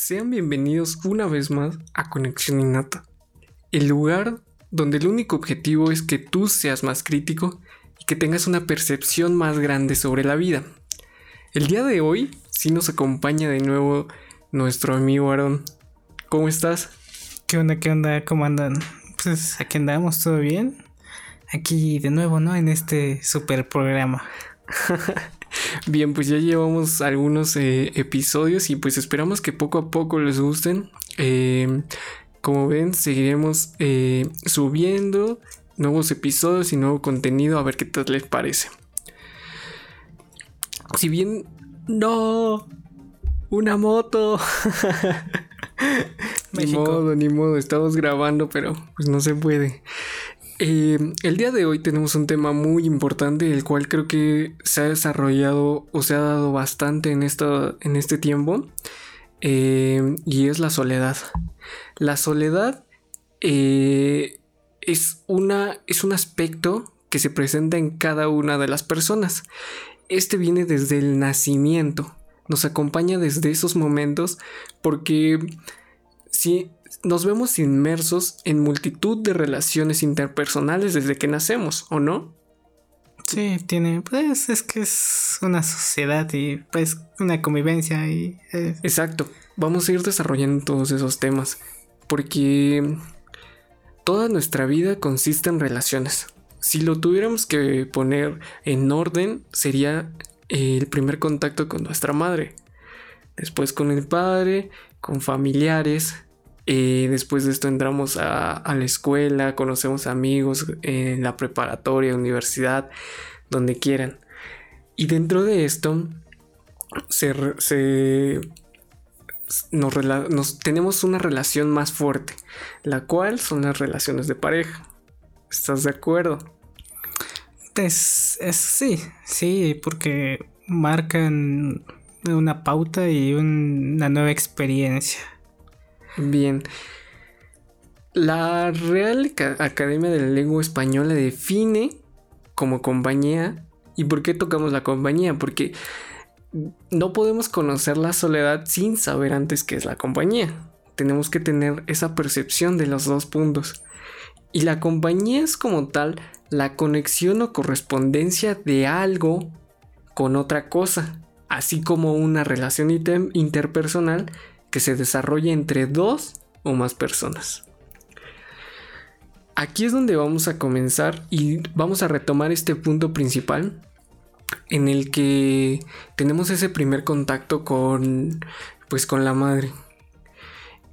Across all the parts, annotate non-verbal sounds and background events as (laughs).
Sean bienvenidos una vez más a Conexión Innata, el lugar donde el único objetivo es que tú seas más crítico y que tengas una percepción más grande sobre la vida. El día de hoy sí nos acompaña de nuevo nuestro amigo Aaron. ¿Cómo estás? ¿Qué onda? ¿Qué onda? ¿Cómo andan? Pues aquí andamos, ¿todo bien? Aquí de nuevo, ¿no? En este super programa. (laughs) Bien, pues ya llevamos algunos eh, episodios y pues esperamos que poco a poco les gusten. Em, como ven, seguiremos eh, subiendo nuevos episodios y nuevo contenido a ver qué tal les parece. Si bien... No, una moto. (laughs) ni modo, ni modo, estamos grabando, pero pues no se puede. Eh, el día de hoy tenemos un tema muy importante, el cual creo que se ha desarrollado o se ha dado bastante en, en este tiempo, eh, y es la soledad. La soledad eh, es, una, es un aspecto que se presenta en cada una de las personas. Este viene desde el nacimiento, nos acompaña desde esos momentos porque si nos vemos inmersos en multitud de relaciones interpersonales desde que nacemos, ¿o no? Sí, tiene, pues es que es una sociedad y pues una convivencia y... Eh. Exacto, vamos a ir desarrollando todos esos temas, porque toda nuestra vida consiste en relaciones. Si lo tuviéramos que poner en orden, sería el primer contacto con nuestra madre, después con el padre, con familiares, eh, después de esto entramos a, la escuela, conocemos amigos en la preparatoria, universidad, donde quieran. Y dentro de esto nos, tenemos una relación más fuerte, la cual son las relaciones de pareja. ¿Estás de acuerdo? Es, sí, sí, porque marcan una pauta y una nueva experiencia. Bien. La Real Academia de la Lengua Española define como compañía. ¿Y por qué tocamos la compañía? Porque no podemos conocer la soledad sin saber antes qué es la compañía. Tenemos que tener esa percepción de los dos puntos. Y la compañía es como tal la conexión o correspondencia de algo con otra cosa, así como una relación interpersonal que se desarrolla entre dos o más personas. Aquí es donde vamos a comenzar y vamos a retomar este punto principal en el que tenemos ese primer contacto con pues con la madre.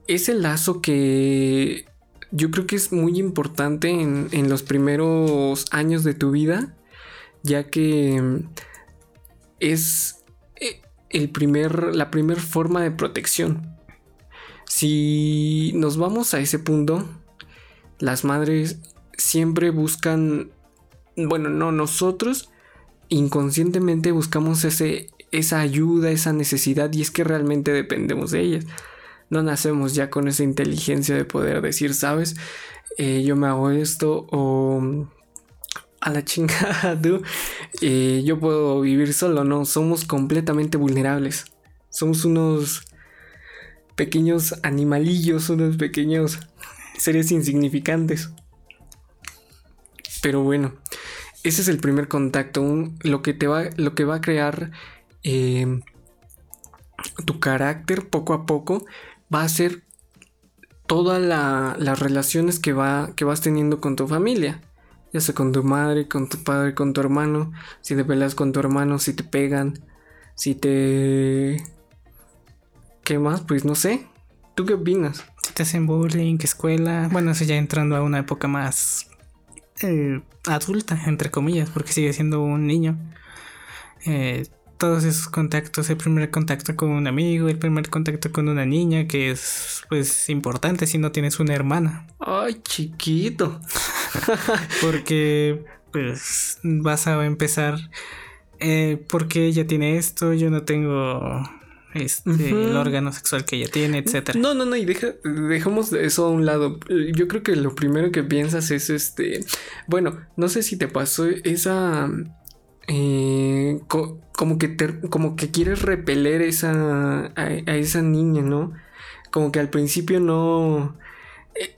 Es el lazo que yo creo que es muy importante en los primeros años de tu vida, ya que es el primer, la primera forma de protección. Si nos vamos a ese punto, las madres siempre buscan, bueno, no, nosotros inconscientemente buscamos ese, esa ayuda, esa necesidad y es que realmente dependemos de ellas. No nacemos ya con esa inteligencia de poder decir, sabes, eh, yo me hago esto o a la chingada, (laughs) tú. Eh, yo puedo vivir solo, no, somos completamente vulnerables. Somos unos pequeños animalillos, unos pequeños seres insignificantes. Pero bueno, ese es el primer contacto, lo, que te va, lo que va a crear eh, tu carácter poco a poco va a ser todas las relaciones que, va, que vas teniendo con tu familia ya sea con tu madre, con tu padre, con tu hermano, si te peleas con tu hermano, si te pegan, si te... ¿Qué más? Pues no sé. ¿Tú qué opinas? Si te hacen bullying, escuela, bueno, eso ya entrando a una época más eh, adulta, entre comillas, porque sigue siendo un niño. Eh, todos esos contactos, el primer contacto con un amigo, el primer contacto con una niña, que es pues importante si no tienes una hermana. Ay, chiquito. (laughs) Porque pues vas a empezar eh, porque ella tiene esto, yo no tengo este, el órgano sexual que ella tiene, etcétera. No, no, no, y deja, dejamos eso a un lado. Yo creo que lo primero que piensas es este. Bueno, no sé si te pasó esa eh, como, que como que quieres repeler esa, a, esa niña, ¿no? como que al principio no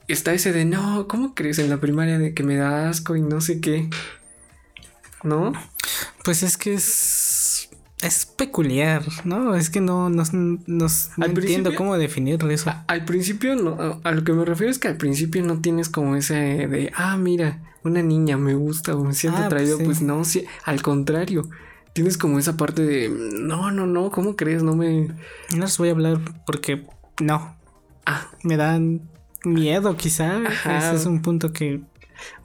está ese de no, ¿cómo crees en la primaria de que me da asco y no sé qué? ¿No? Pues es que es es peculiar, ¿no? Es que no, no, no, entiendo cómo definir eso. al principio, no, a lo que me refiero es que al principio no tienes como ese de, ah, mira, una niña me gusta o me siento ah, atraído. Pues, pues, no, sí, al contrario. Tienes como esa parte de, no, no, no, ¿cómo crees? No me... No les voy a hablar porque no. Ah. Me dan miedo quizá. Ese es un punto que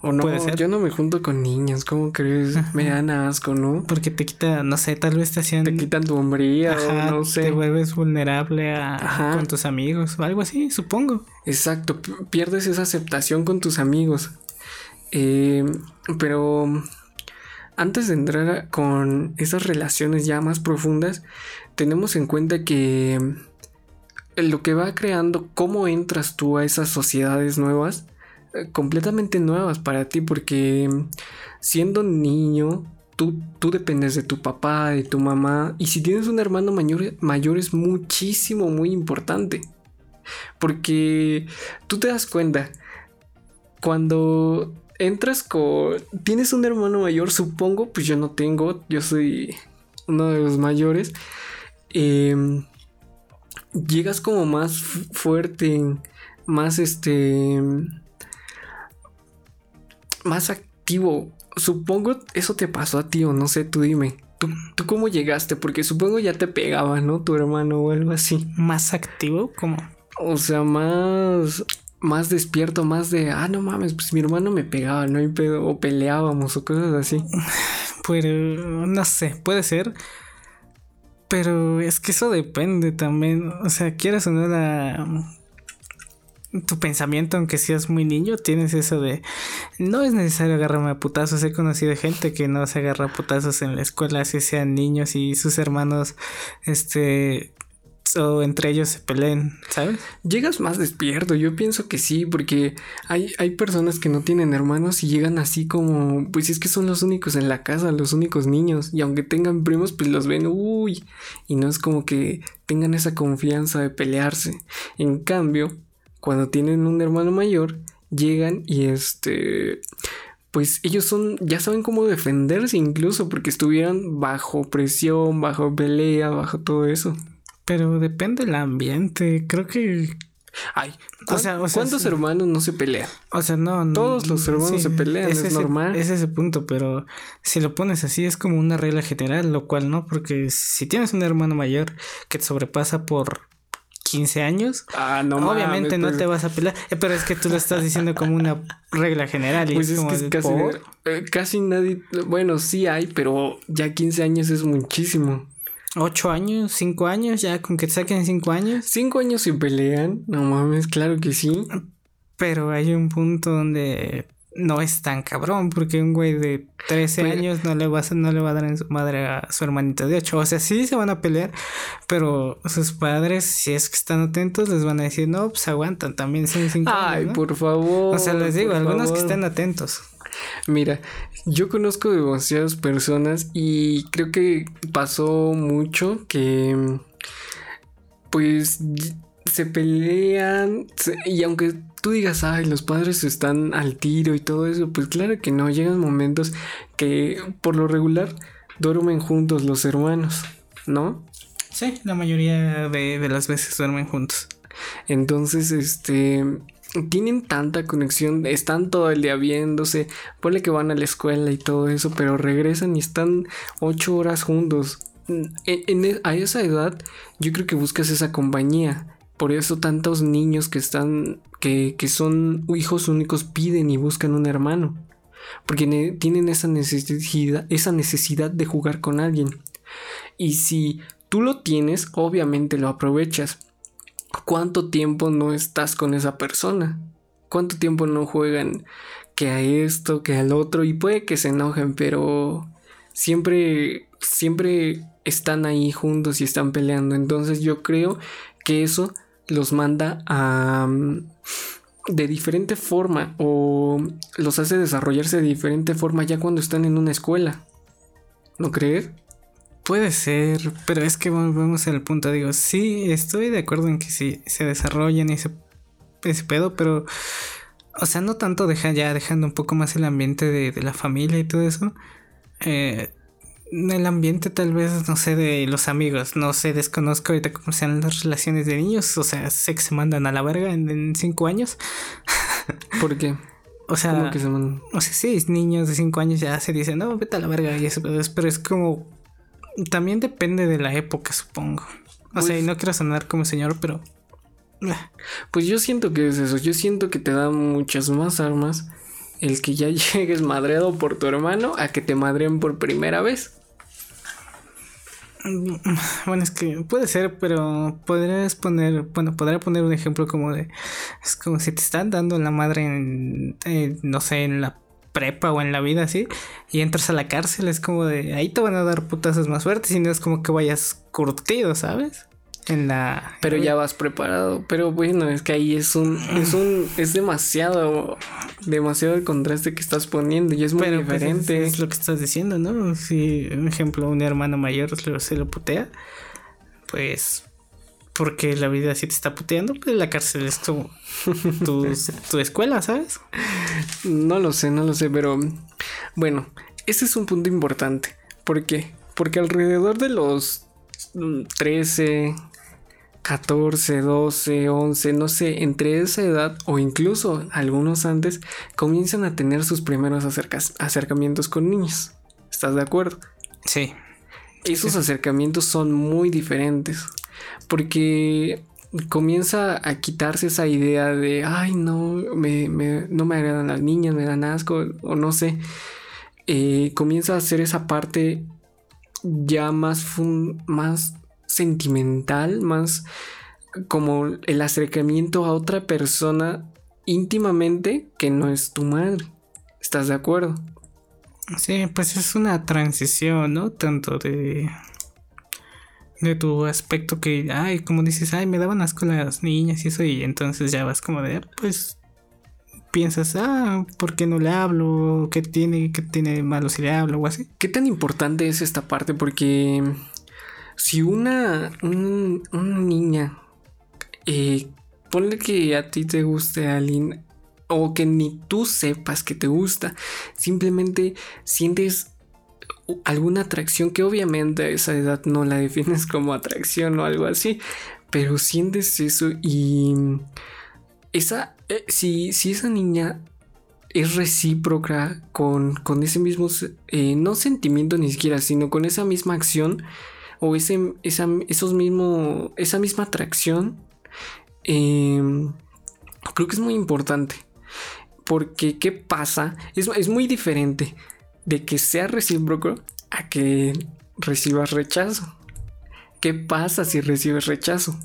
o no, Puede ser. yo no me junto con niños, ¿cómo crees? Me dan asco, ¿no? Porque te quita, no sé, tal vez te hacían... Te quitan tu hombría o no sé. Te vuelves vulnerable a, con tus amigos o algo así, supongo. Exacto, pierdes esa aceptación con tus amigos. Eh, pero antes de entrar con esas relaciones ya más profundas, tenemos en cuenta que lo que va creando cómo entras tú a esas sociedades nuevas completamente nuevas para ti porque siendo niño tú, tú dependes de tu papá, de tu mamá y si tienes un hermano mayor, mayor es muchísimo, muy importante. Porque tú te das cuenta, cuando entras con... Tienes un hermano mayor, supongo, pues yo no tengo, yo soy uno de los mayores. Em, llegas como más fuerte, más este más activo. Supongo eso te pasó a ti o no sé, tú dime. ¿Tú, ¿Tú, cómo llegaste? Porque supongo ya te pegaba, ¿no? Tu hermano o algo así. ¿Más activo? ¿Cómo? O sea, más... Más despierto, más de... Ah, no mames, pues mi hermano me pegaba, ¿no? O peleábamos o cosas así. (laughs) Pues... No sé, puede ser. Pero es que eso depende también. O sea, quieras o no tu pensamiento, aunque seas muy niño, tienes eso de no es necesario agarrarme a putazos. He conocido gente que no se agarra a putazos en la escuela, si sean niños y sus hermanos, este, o entre ellos se peleen, ¿sabes? Llegas más despierto, yo pienso que sí, porque hay, hay personas que no tienen hermanos y llegan así como, pues es que son los únicos en la casa, los únicos niños, y aunque tengan primos, pues los ven, uy, y no es como que tengan esa confianza de pelearse. En cambio, cuando tienen un hermano mayor, llegan y este, pues ellos son, ya saben cómo defenderse incluso porque estuvieran bajo presión, bajo pelea, bajo todo eso. Pero depende del ambiente, creo que... Ay, o sea, ¿cuántos hermanos no se pelean? O sea, no, Todos los hermanos se pelean, es, normal. Es ese punto, pero si lo pones así es como una regla general, lo cual no, porque si tienes un hermano mayor que te sobrepasa por 15 años, ah, no obviamente no pues. te vas a pelear, eh, pero es que tú lo estás diciendo como una regla general. Y pues es, que casi, eh, casi nadie, bueno, sí hay, pero ya 15 años es muchísimo. 8 años, 5 años, ya con que te saquen 5 años. 5 años y pelean, no mames, claro que sí. Pero hay un punto donde no es tan cabrón, porque un güey de 13 pues, años no le, va a, no le va a dar en su madre a su hermanito de 8. O sea, sí se van a pelear, pero sus padres, si es que están atentos, les van a decir, no, pues aguantan, también son 5 Ay, por favor. O sea, les digo, algunos que estén atentos. Mira, yo conozco demasiadas personas y creo que pasó mucho que pues se pelean y aunque tú digas, ay, los padres están al tiro y todo eso, pues claro que no, llegan momentos que por lo regular duermen juntos los hermanos, ¿no? Sí, la mayoría de, las veces duermen juntos. Entonces, este, tienen tanta conexión, están todo el día viéndose, ponle que van a la escuela y todo eso, pero regresan y están ocho horas juntos. E, a esa edad yo creo que buscas esa compañía. Por eso tantos niños que están, que, que son hijos únicos piden y buscan un hermano. Porque tienen esa necesidad, esa necesidad de jugar con alguien. Y si tú lo tienes, obviamente lo aprovechas. ¿Cuánto tiempo no estás con esa persona? ¿Cuánto tiempo no juegan que a esto, que al otro? Y puede que se enojen, pero siempre, siempre están ahí juntos y están peleando. Entonces yo creo que eso los manda a mm, de diferente forma o los hace desarrollarse de diferente forma ya cuando están en una escuela. ¿No crees? Puede ser, pero es que volvemos al punto. Digo, sí, estoy de acuerdo en que sí se desarrollan ese, ese pedo, pero. O sea, no tanto deja ya dejando un poco más el ambiente de, de la familia y todo eso. Eh, el ambiente tal vez, no sé, de los amigos, no sé, desconozco ahorita cómo sean las relaciones de niños, o sea, sé que se mandan a la verga en, cinco años. (laughs) ¿Por qué? O sea, ¿Cómo que se mandan? O sea, sí, niños de cinco años ya se dicen, no, vete a la verga y eso, pero es como, también depende de la época, supongo. O sea, y pues no quiero sonar como señor, pero... Pues yo siento que es eso, yo siento que te dan muchas más armas el que ya (laughs) llegues madreado por tu hermano a que te madreen por primera vez. Bueno, es que puede ser, pero podrías poner, bueno, podría poner un ejemplo como de, es como si te están dando la madre en, no sé, en la prepa o en la vida así, y entras a la cárcel, es como de, ahí te van a dar putazos más fuertes y no es como que vayas curtido, ¿sabes? en la pero ya vas preparado. Pero bueno es que ahí es un es un es demasiado demasiado el contraste que estás poniendo y es muy pues, diferente. es, lo que estás diciendo no si un ejemplo un hermano mayor se lo putea pues porque la vida sí te está puteando pues la cárcel es tu tu, escuela sabes no lo sé no lo sé pero bueno ese es un punto importante ¿por qué? porque alrededor de los 13, 14, 12, 11, no sé, entre esa edad o incluso algunos antes, comienzan a tener sus primeros acercamientos con niños. ¿Estás de acuerdo? Sí. Esos acercamientos son muy diferentes porque comienza a quitarse esa idea de, ay, no, me, no me agradan las niñas, me dan asco, o no sé. Eh, comienza a hacer esa parte ya más, más sentimental, más como el acercamiento a otra persona íntimamente que no es tu madre. ¿Estás de acuerdo? Sí, pues es una transición, ¿no? Tanto de de tu aspecto que, ay, como dices, ay, me daban asco las niñas y eso, y entonces ya vas como de, pues, piensas, ah, ¿por qué no le hablo? ¿Qué tiene, qué tiene malo si le hablo o así? ¿Qué tan importante es esta parte? Porque si una, niña, eh, ponle que a ti te guste alguien o que ni tú sepas que te gusta, simplemente sientes alguna atracción que obviamente a esa edad no la defines como atracción o algo así, pero sientes eso y esa, eh, si, si esa niña es recíproca con, con ese mismo, eh, no sentimiento ni siquiera, sino con esa misma acción, o ese, esa, esos mismo, esa misma atracción, em, creo que es muy importante. Porque, ¿qué pasa? Es, es muy diferente de que sea recíproco a que recibas rechazo. ¿Qué pasa si recibes rechazo?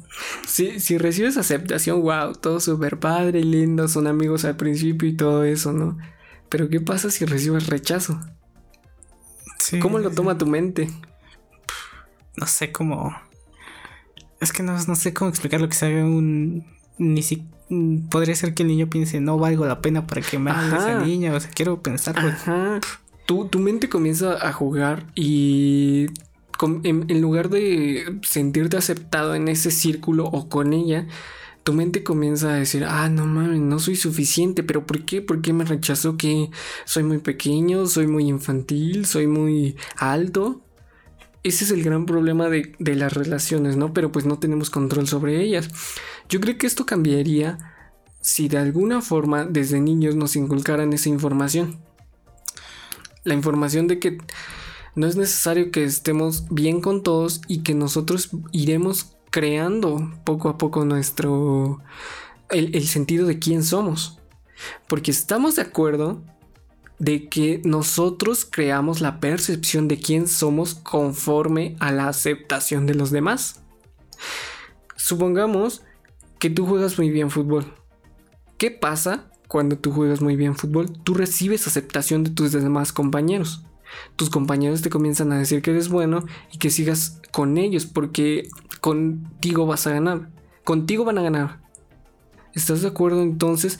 Si, si recibes aceptación, wow, todo súper padre y lindo, son amigos al principio y todo eso, ¿no? Pero ¿qué pasa si recibes rechazo? ¿Cómo lo toma tu mente? no sé cómo. Es que no, sé cómo explicar lo que se un. Ni si. Podría ser que el niño piense, no valgo la pena para que me haga esa niña. O sea, quiero pensar. Ajá. Tu, mente comienza a jugar y en, lugar de sentirte aceptado en ese círculo o con ella, tu mente comienza a decir, ah, no mames, no soy suficiente, pero ¿por qué? ¿Por qué me rechazó que soy muy pequeño, soy muy infantil, soy muy alto? ese es el gran problema de, las relaciones, ¿no? Pero pues no tenemos control sobre ellas. Yo creo que esto cambiaría si de alguna forma desde niños nos inculcaran esa información. La información de que no es necesario que estemos bien con todos y que nosotros iremos creando poco a poco nuestro... el, el sentido de quién somos. Porque estamos de acuerdo de que nosotros creamos la percepción de quién somos conforme a la aceptación de los demás. Supongamos que tú juegas muy bien fútbol. ¿Qué pasa cuando tú juegas muy bien fútbol? Tú recibes aceptación de tus demás compañeros. Tus compañeros te comienzan a decir que eres bueno y que sigas con ellos porque contigo vas a ganar. Contigo van a ganar. ¿Estás de acuerdo entonces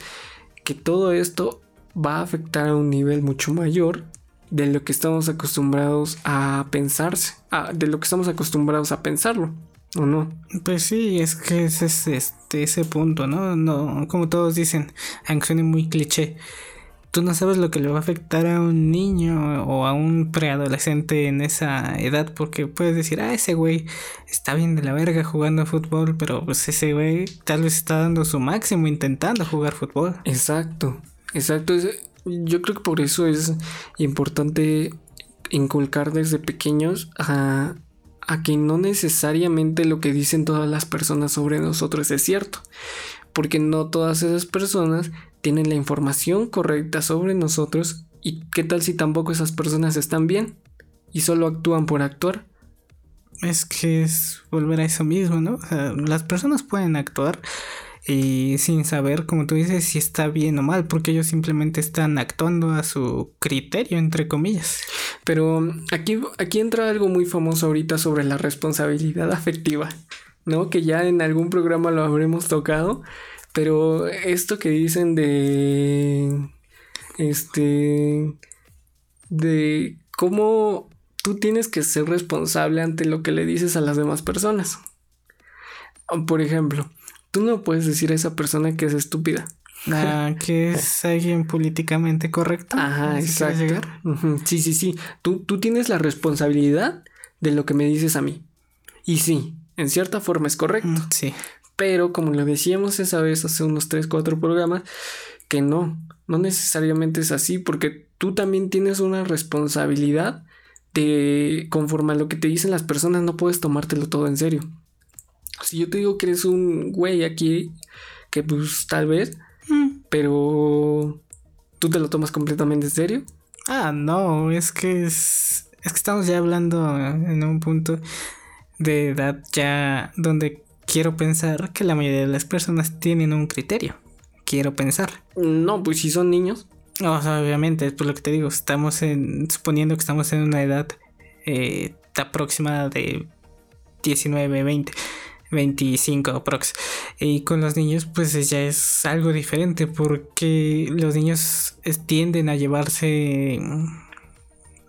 que todo esto va a afectar a un nivel mucho mayor de lo que estamos acostumbrados a pensarse, de lo que estamos acostumbrados a pensarlo, ¿o no? Pues sí, es que ese es este, ese punto, ¿no? No, como todos dicen, aunque suene muy cliché, tú no sabes lo que le va a afectar a un niño o a un preadolescente en esa edad, porque puedes decir, ah, ese güey está bien de la verga jugando fútbol, pero pues ese güey tal vez está dando su máximo intentando jugar fútbol. Exacto, exacto. Yo creo que por eso es importante inculcar desde pequeños a, a que no necesariamente lo que dicen todas las personas sobre nosotros es cierto, porque no todas esas personas tienen la información correcta sobre nosotros y qué tal si tampoco esas personas están bien y solo actúan por actuar. Es que es volver a eso mismo, ¿no? las personas pueden actuar y sin saber, como tú dices, si está bien o mal, porque ellos simplemente están actuando a su criterio, entre comillas. Pero aquí, aquí entra algo muy famoso ahorita sobre la responsabilidad afectiva, ¿no? Que ya en algún programa lo habremos tocado, pero esto que dicen de. Este. De cómo tú tienes que ser responsable ante lo que le dices a las demás personas. Por ejemplo, tú no puedes decir a esa persona que es estúpida. Ah, que es alguien políticamente correcto. Ajá, exacto. Sí, sí, sí. Tú, tú tienes la responsabilidad de lo que me dices a mí. Y sí, en cierta forma es correcto. Mm, sí. Pero como lo decíamos esa vez hace unos 3, 4 programas, que no, no necesariamente es así, porque tú también tienes una responsabilidad de, conforme a lo que te dicen las personas, no puedes tomártelo todo en serio. Si yo te digo que eres un güey aquí, que pues tal vez, mm. pero tú te lo tomas completamente en serio. Ah, no, es que es, es que estamos ya hablando en un punto de edad ya donde quiero pensar que la mayoría de las personas tienen un criterio. Quiero pensar. No, pues si son niños. O sea, obviamente, por lo que te digo, estamos en, suponiendo que estamos en una edad eh, aproximada de 19, 20, 25 aprox. Y con los niños, pues ya es algo diferente porque los niños tienden a llevarse,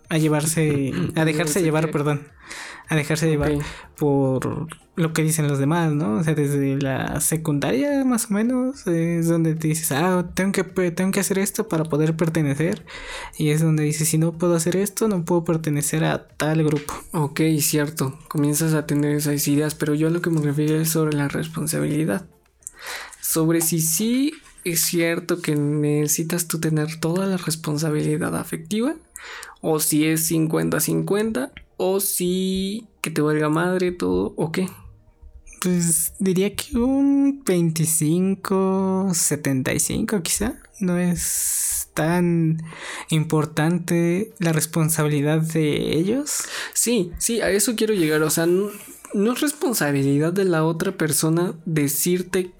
a llevarse, a dejarse llevar, perdón, a dejarse llevar por lo que dicen los demás, ¿no? O sea, desde la secundaria más o menos es donde te dices, ah, tengo que, tengo que hacer esto para poder pertenecer. Y es donde dices, si no puedo hacer esto, no puedo pertenecer a tal grupo. Ok, cierto, comienzas a tener esas ideas, pero yo a lo que me refiero es sobre la responsabilidad. Sobre si sí es cierto que necesitas tú tener toda la responsabilidad afectiva, o si es 50-50 o si que te valga madre todo o qué. Pues diría que un 25, 75 quizá. No es tan importante la responsabilidad de ellos. Sí, sí, a eso quiero llegar. O sea, no, es responsabilidad de la otra persona decirte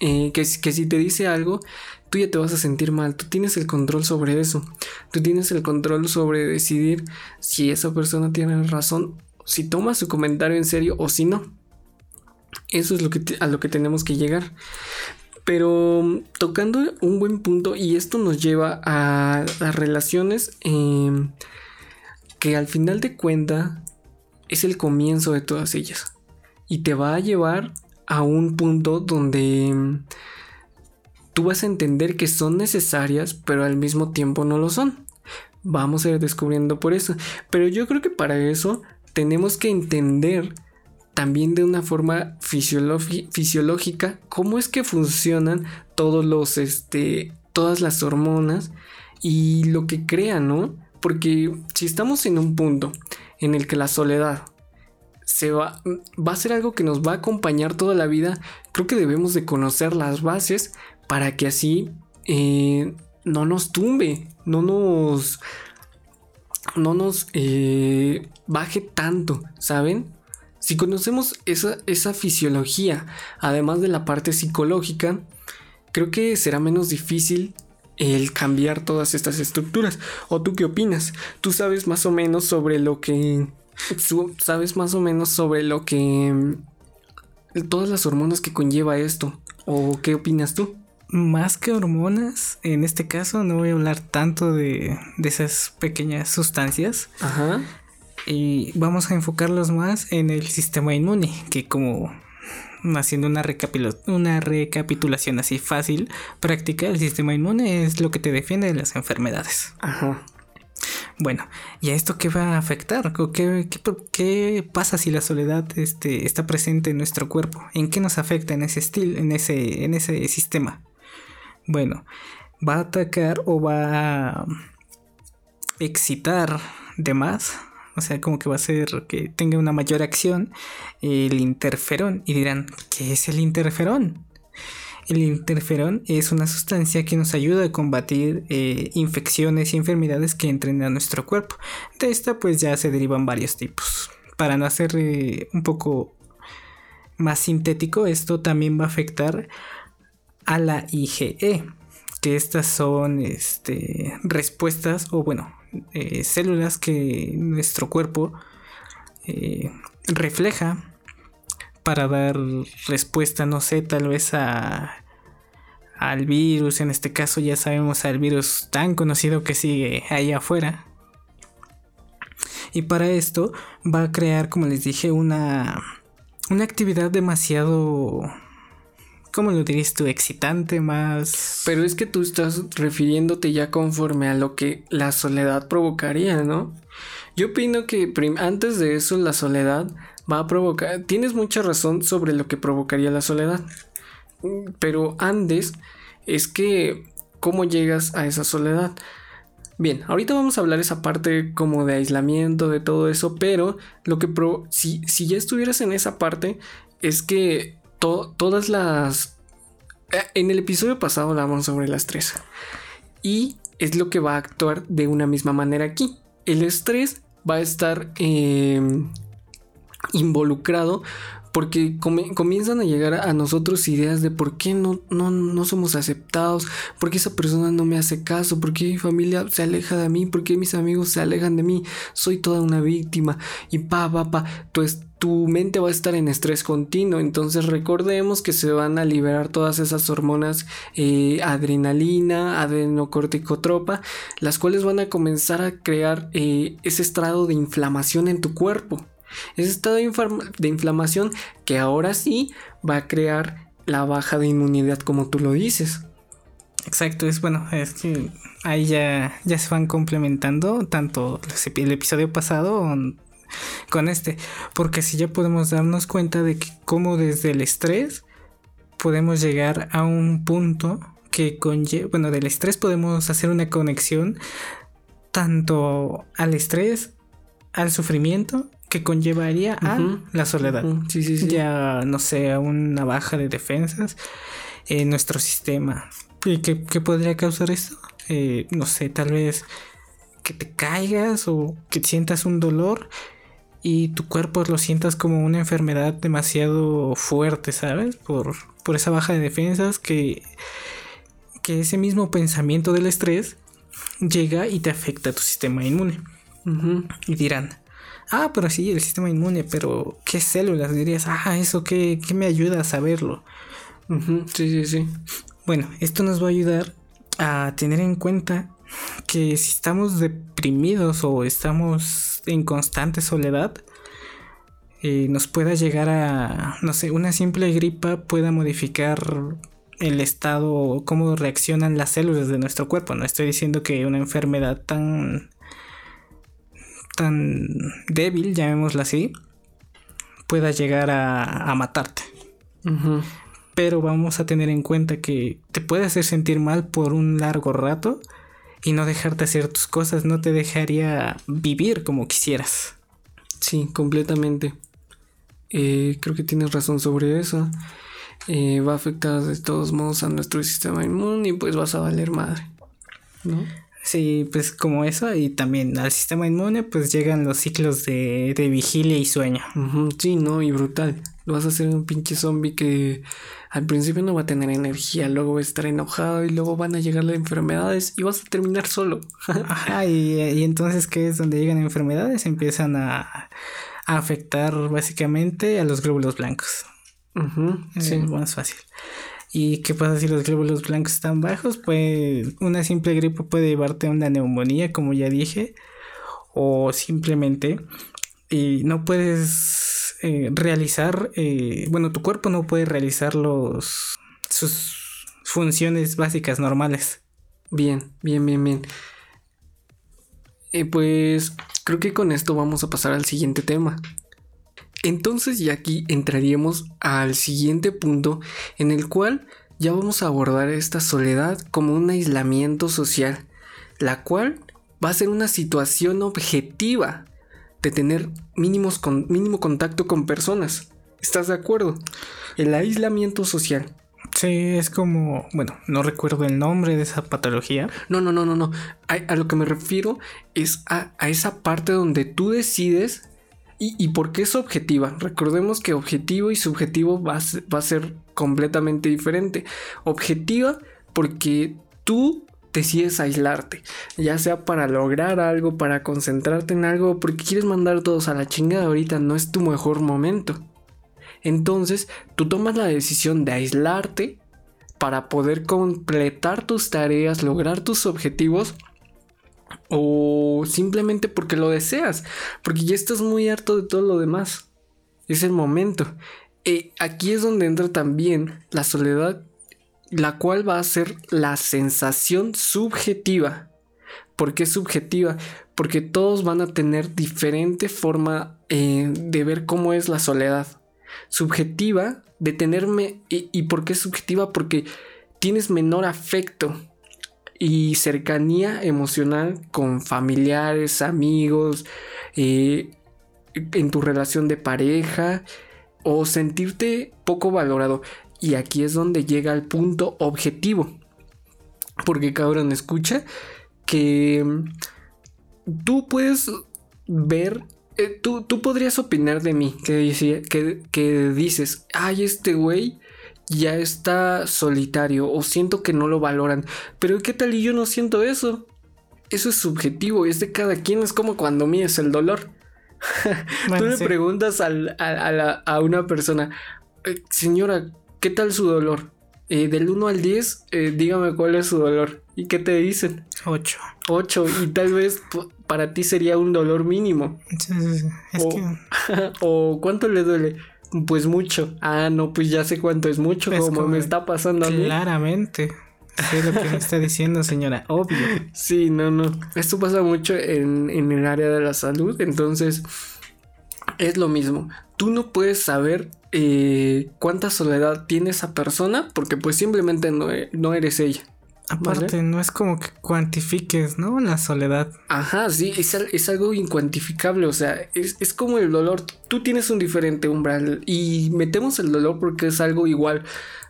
eh, que, que si te dice algo, tú ya te vas a sentir mal. Tú tienes el control sobre eso. Tú tienes el control sobre decidir si esa persona tiene razón, si toma su comentario en serio o si no. Eso es lo que a lo que tenemos que llegar. Pero tocando un buen punto, y esto nos lleva a las relaciones em, que al final de cuenta es el comienzo de todas ellas. Y te va a llevar a un punto donde tú vas a entender que son necesarias, pero al mismo tiempo no lo son. Vamos a ir descubriendo por eso. Pero yo creo que para eso tenemos que entender también de una forma fisiológica cómo es que funcionan todos los, este, todas las hormonas y lo que crean, ¿no? Porque si estamos en un punto en el que la soledad se va, va a ser algo que nos va a acompañar toda la vida, creo que debemos de conocer las bases para que así eh, no nos tumbe, no nos, no nos eh, baje tanto, ¿saben? Si conocemos esa, esa fisiología, además de la parte psicológica, creo que será menos difícil el cambiar todas estas estructuras. ¿O tú qué opinas? Tú sabes más o menos sobre lo que... Sabes más o menos sobre lo que... Todas las hormonas que conlleva esto. ¿O qué opinas tú? más que hormonas, en este caso no voy a hablar tanto de, de esas pequeñas sustancias. Ajá. Y vamos a enfocarlos más en el sistema inmune, que como haciendo una, una recapitulación así fácil, práctica, el sistema inmune es lo que te defiende de las enfermedades. Ajá. Bueno, ¿y a esto qué va a afectar? ¿Qué, qué, pasa si la soledad este, está presente en nuestro cuerpo? ¿En qué nos afecta en ese estilo, en ese, en ese sistema? Bueno, va a atacar o va a excitar de más. O sea, como que va a hacer que tenga una mayor acción el interferón. Y dirán, ¿qué es el interferón? El interferón es una sustancia que nos ayuda a combatir eh, infecciones y enfermedades que entren a nuestro cuerpo. De esta pues ya se derivan varios tipos. Para no hacer eh, un poco más sintético, esto también va a afectar a la IgE, que estas son este, respuestas o bueno, eh, células que nuestro cuerpo refleja para dar respuesta, no sé, tal vez a al virus, en este caso ya sabemos al virus tan conocido que sigue ahí afuera. Y para esto va a crear, como les dije, una una actividad demasiado ¿cómo lo dirías tú? Excitante, más... Pero es que tú estás refiriéndote ya conforme a lo que la soledad provocaría, ¿no? Yo opino que antes de eso la soledad va a provocar. Tienes mucha razón sobre lo que provocaría la soledad. Pero antes es que, ¿cómo llegas a esa soledad? Bien, ahorita vamos a hablar esa parte como de aislamiento, de todo eso, pero lo que si, si ya estuvieras en esa parte, es que todas las... Eh, en el episodio pasado hablamos sobre el estrés. Y es lo que va a actuar de una misma manera aquí. El estrés va a estar em, involucrado porque comienzan a llegar a nosotros ideas de por qué no, no, no somos aceptados, por qué esa persona no me hace caso, por qué mi familia se aleja de mí, por qué mis amigos se alejan de mí, soy toda una víctima. Y pa, pa, pa, pues tu mente va a estar en estrés continuo, entonces recordemos que se van a liberar todas esas hormonas eh, adrenalina, adenocorticotropa, las cuales van a comenzar a crear eh, ese estrado de inflamación en tu cuerpo. Ese estado de, inflamación que ahora sí va a crear la baja de inmunidad como tú lo dices. Exacto, es bueno, es que ahí ya, ya se van complementando tanto el episodio pasado con este, porque si ya podemos darnos cuenta de que como desde el estrés podemos llegar a un punto que conlleva, bueno, del estrés podemos hacer una conexión tanto al estrés, al sufrimiento que conllevaría a la soledad. Ya, no sé, a una baja de defensas en nuestro sistema. ¿Y qué, podría causar esto? Eh, no sé, tal vez que te caigas o que sientas un dolor y tu cuerpo lo sientas como una enfermedad demasiado fuerte, ¿sabes? Por, por esa baja de defensas que, que ese mismo pensamiento del estrés llega y te afecta a tu sistema inmune. Y dirán, Ah, pero sí, el sistema inmune, pero ¿qué células? Dirías, ah, eso, ¿qué, me ayuda a saberlo? sí, sí, sí. Bueno, esto nos va a ayudar a tener en cuenta que si estamos deprimidos o estamos en constante soledad, eh, nos pueda llegar a, no sé, una simple gripa pueda modificar el estado, cómo reaccionan las células de nuestro cuerpo. No estoy diciendo que una enfermedad tan tan débil, llamémosla así, pueda llegar a, matarte. Pero vamos a tener en cuenta que te puede hacer sentir mal por un largo rato y no dejarte hacer tus cosas, no te dejaría vivir como quisieras. Sí, completamente. Eh, creo que tienes razón sobre eso. Eh, va a afectar de todos modos a nuestro sistema inmune y pues vas a valer madre. ¿No? Sí, pues como eso y también al sistema inmune pues llegan los ciclos de, vigilia y sueño. sí, no, y brutal. Vas a ser un pinche zombie que al principio no va a tener energía, luego va a estar enojado y luego van a llegar las enfermedades y vas a terminar solo. (laughs) Ajá, y, entonces ¿qué es donde llegan enfermedades? Empiezan a, afectar básicamente a los glóbulos blancos. sí. Es más fácil. ¿Y qué pasa si los glóbulos blancos están bajos? Pues una simple gripe puede llevarte a una neumonía, como ya dije, o simplemente y no puedes eh, realizar, eh, bueno, tu cuerpo no puede realizar los sus funciones básicas normales. Bien, bien, bien, bien. Eh, pues creo que con esto vamos a pasar al siguiente tema. Entonces ya aquí entraríamos al siguiente punto en el cual ya vamos a abordar esta soledad como un aislamiento social, la cual va a ser una situación objetiva de tener mínimos con, mínimo contacto con personas. ¿Estás de acuerdo? El aislamiento social. Sí, es como, bueno, no recuerdo el nombre de esa patología. No, no, no, no, no. A, lo que me refiero es a, esa parte donde tú decides y, por qué es objetiva. Recordemos que objetivo y subjetivo va va a ser completamente diferente. Objetiva porque tú decides aislarte, ya sea para lograr algo, para concentrarte en algo, porque quieres mandar todos a la chingada ahorita, no es tu mejor momento. Entonces, tú tomas la decisión de aislarte para poder completar tus tareas, lograr tus objetivos o simplemente porque lo deseas, porque ya estás muy harto de todo lo demás. Es el momento. Y aquí es donde entra también la soledad la cual va a ser la sensación subjetiva. ¿Por qué subjetiva? Porque todos van a tener diferente forma eh, de ver cómo es la soledad. Subjetiva, de tenerme... ¿Y, por qué subjetiva? Porque tienes menor afecto y cercanía emocional con familiares, amigos, eh, en tu relación de pareja o sentirte poco valorado. Y aquí es donde llega el punto objetivo. Porque cabrón, escucha que mm, tú puedes ver, eh, tú, tú, podrías opinar de mí, que, que, que dices, ay, este güey ya está solitario o siento que no lo valoran. Pero ¿qué tal y yo no siento eso? Eso es subjetivo, es de cada quien, es como cuando mides el dolor. (laughs) Tú le preguntas a, a, una persona, eh, señora, ¿Qué tal su dolor? Eh, del 1 al 10, eh, dígame cuál es su dolor. ¿Y qué te dicen? 8. 8. Y tal vez para ti sería un dolor mínimo. Es o, que... (laughs) o ¿cuánto le duele? Pues mucho. Ah, no, pues ya sé cuánto es mucho, como, me está pasando a mí. Claramente. lo que me está diciendo, señora. Obvio. Sí, no, no. Esto pasa mucho en, en el área de la salud. Entonces, es lo mismo. Tú no puedes saber eh, cuánta soledad tiene esa persona porque pues simplemente no, e, no eres ella. Aparte, no es como que cuantifiques, ¿no? La soledad. Ajá, sí, es, algo incuantificable, o sea, es, como el dolor. Tú tienes un diferente umbral y metemos el dolor porque es algo igual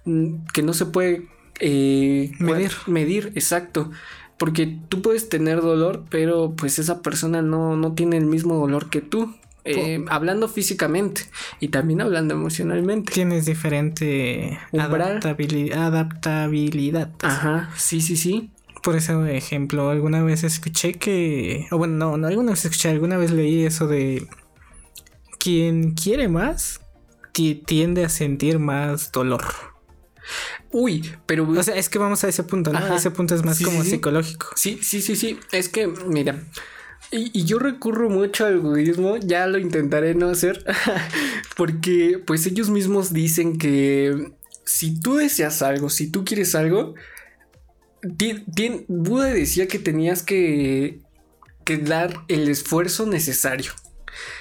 mm, que no se puede eh, medir. Medir, exacto. Porque tú puedes tener dolor, pero pues esa persona no, no tiene el mismo dolor que tú. Eh, hablando físicamente y también hablando emocionalmente. Tienes diferente adaptabilidad. Ajá, sí, sí, sí. Por ese ejemplo, alguna vez escuché que, o bueno, no, no alguna vez escuché, alguna vez leí eso de quien quiere más tiende a sentir más dolor. Uy, pero. O sea, es que vamos a ese punto, ¿no? Ese punto es más como psicológico. Sí, sí, sí, sí. Es que, mira, y, yo recurro mucho al budismo, ya lo intentaré no hacer, (laughs) porque pues ellos mismos dicen que si tú deseas algo, si tú quieres algo, Buda decía que tenías que dar el esfuerzo necesario.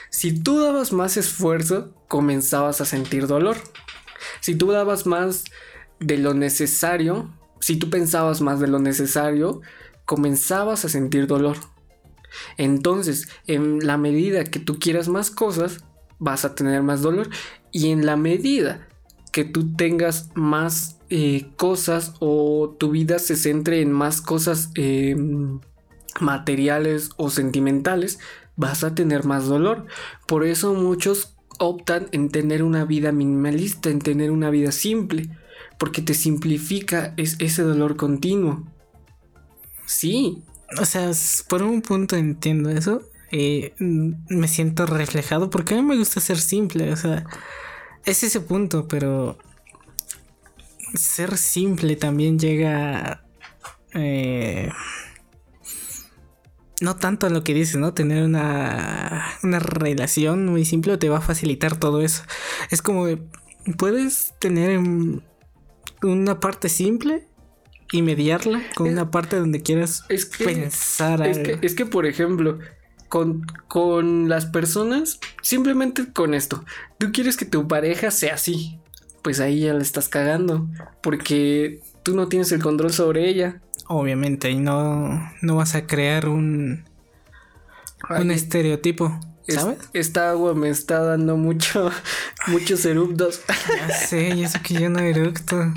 Si tú dabas más esfuerzo, comenzabas a sentir dolor. Si tú dabas más de lo necesario, si tú pensabas más de lo necesario, comenzabas a sentir dolor. Entonces, en la medida que tú quieras más cosas, vas a tener más dolor. Y en la medida que tú tengas más eh, cosas o tu vida se centre en más cosas em, materiales o sentimentales, vas a tener más dolor. Por eso muchos optan en tener una vida minimalista, en tener una vida simple, porque te simplifica ese dolor continuo. Sí, o sea, por un punto entiendo eso. Y me siento reflejado porque a mí me gusta ser simple. O sea, es ese punto, pero ser simple también llega... Eh, no tanto a lo que dices, ¿no? Tener una, una relación muy simple te va a facilitar todo eso. Es como, puedes tener una parte simple y mediarla con una parte donde quieras pensar. Es que, es que, por ejemplo, con, con las personas, simplemente con esto, tú quieres que tu pareja sea así, pues ahí ya la estás cagando, porque tú no tienes el control sobre ella. Obviamente, y no, no vas a crear un, un estereotipo. ¿Sabes? esta agua me está dando mucho, (laughs) muchos eructos. Ya sé, y eso que yo no eructo.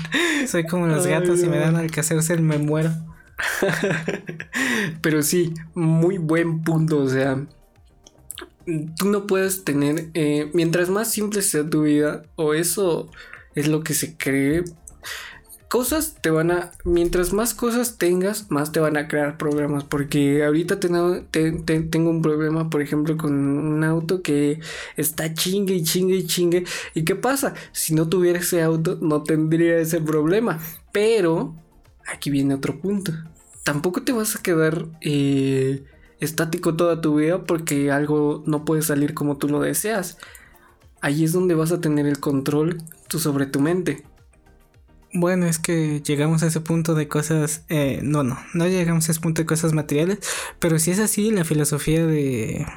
Soy como los gatos y me dan al que hacerse el me muero. (laughs) Pero sí, muy buen punto. O sea, tú no puedes tener. Eh, mientras más simple sea tu vida, o eso es lo que se cree, cosas te van a, mientras más cosas tengas, más te van a crear problemas. Porque ahorita tengo, un problema, por ejemplo, con un auto que está chingue y chingue y chingue. ¿Y qué pasa? Si no tuviera ese auto, no tendría ese problema. Pero, aquí viene otro punto. Tampoco te vas a quedar eh, estático toda tu vida porque algo no puede salir como tú lo deseas. Ahí es donde vas a tener el control tú sobre tu mente. Bueno, es que llegamos a ese punto de cosas, eh, no, no, no llegamos a ese punto de cosas materiales, pero si es así, la filosofía de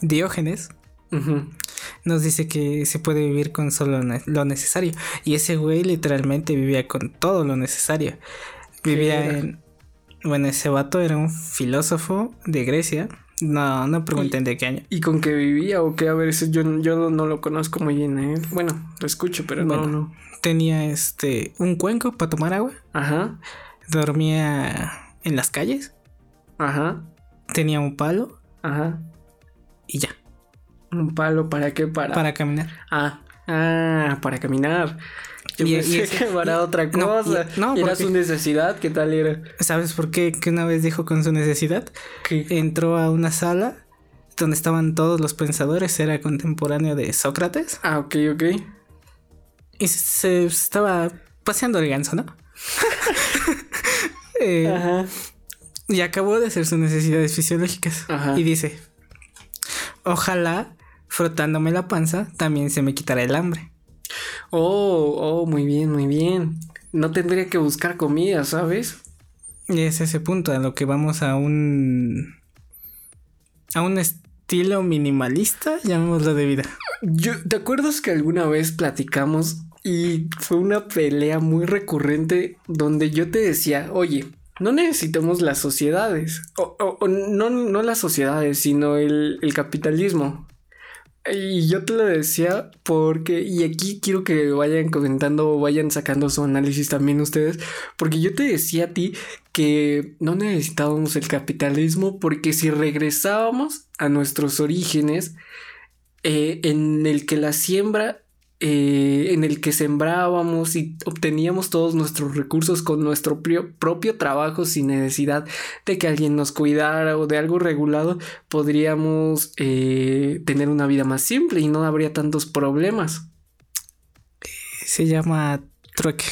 Diógenes nos dice que se puede vivir con solo lo necesario. Y ese güey literalmente vivía con todo lo necesario. Vivía en... Bueno, ese vato era un filósofo de Grecia. No, no pregunten de qué año. ¿Y con qué vivía o qué? A ver, yo, yo no lo conozco muy bien. ¿eh? Bueno, lo escucho, pero no, no tenía este un cuenco para tomar agua. Ajá. Dormía en las calles. Ajá. Tenía un palo. Ajá. Y ya. ¿Un palo para qué? Para. Para caminar. Ah. Ah, para caminar. Yo y, pensé que para otra cosa. No, no era su necesidad, ¿qué tal era? ¿Sabes por qué? Que una vez dijo con su necesidad. Que entró a una sala donde estaban todos los pensadores, era contemporáneo de Sócrates. Ah, ok, ok. Y se estaba paseando el ganso, ¿no? (laughs) Eh, Ajá. Y acabó de hacer sus necesidades fisiológicas. Ajá. Y dice, ojalá frotándome la panza también se me quitará el hambre. Oh, oh, muy bien, muy bien. No tendría que buscar comida, ¿sabes? Y es ese punto a lo que vamos a un... a un estilo minimalista, llamémoslo de vida. Yo, ¿Te acuerdas que alguna vez platicamos y fue una pelea muy recurrente donde yo te decía, oye, no necesitamos las sociedades, o, no, no las sociedades, sino el, el capitalismo. Y yo te lo decía porque, y aquí quiero que vayan comentando o vayan sacando su análisis también ustedes, porque yo te decía a ti que no necesitábamos el capitalismo porque si regresábamos a nuestros orígenes, eh, en el que la siembra eh, en el que sembrábamos y obteníamos todos nuestros recursos con nuestro propio trabajo sin necesidad de que alguien nos cuidara o de algo regulado, podríamos eh, tener una vida más simple y no habría tantos problemas. Se llama trueque.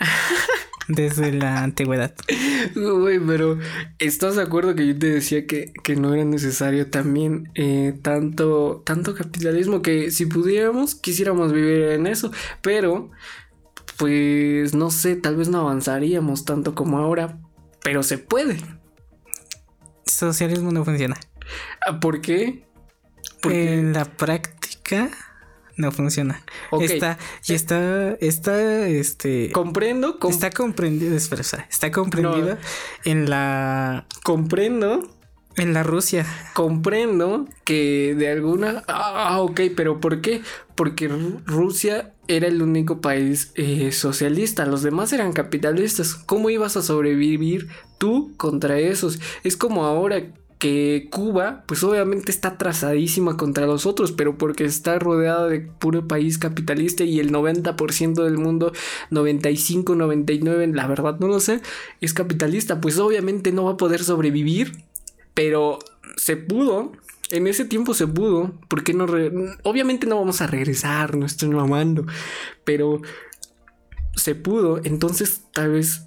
(laughs) desde la antigüedad. Uy, pero ¿estás de acuerdo que yo te decía que, no era necesario también eh, tanto, tanto capitalismo que si pudiéramos, quisiéramos vivir en eso, pero pues no sé, tal vez no avanzaríamos tanto como ahora, pero se puede. Socialismo no funciona. Ah, ¿Por qué? Porque en la práctica no funciona. Está, y está, está, este. Comprendo. está comprendido, espera, está comprendido en la. Comprendo. En la Rusia. Comprendo que de alguna. Ah, ok, pero ¿por qué? Porque Rusia era el único país eh, socialista, los demás eran capitalistas. ¿Cómo ibas a sobrevivir tú contra esos? Es como ahora que Cuba, pues obviamente está atrasadísima contra los otros, pero porque está rodeada de puro país capitalista y el 90% del mundo, 95, 99, la verdad no lo sé, es capitalista, pues obviamente no va a poder sobrevivir, pero se pudo. En ese tiempo se pudo, porque no obviamente no vamos a regresar, no estoy mamando, pero se pudo. Entonces, tal vez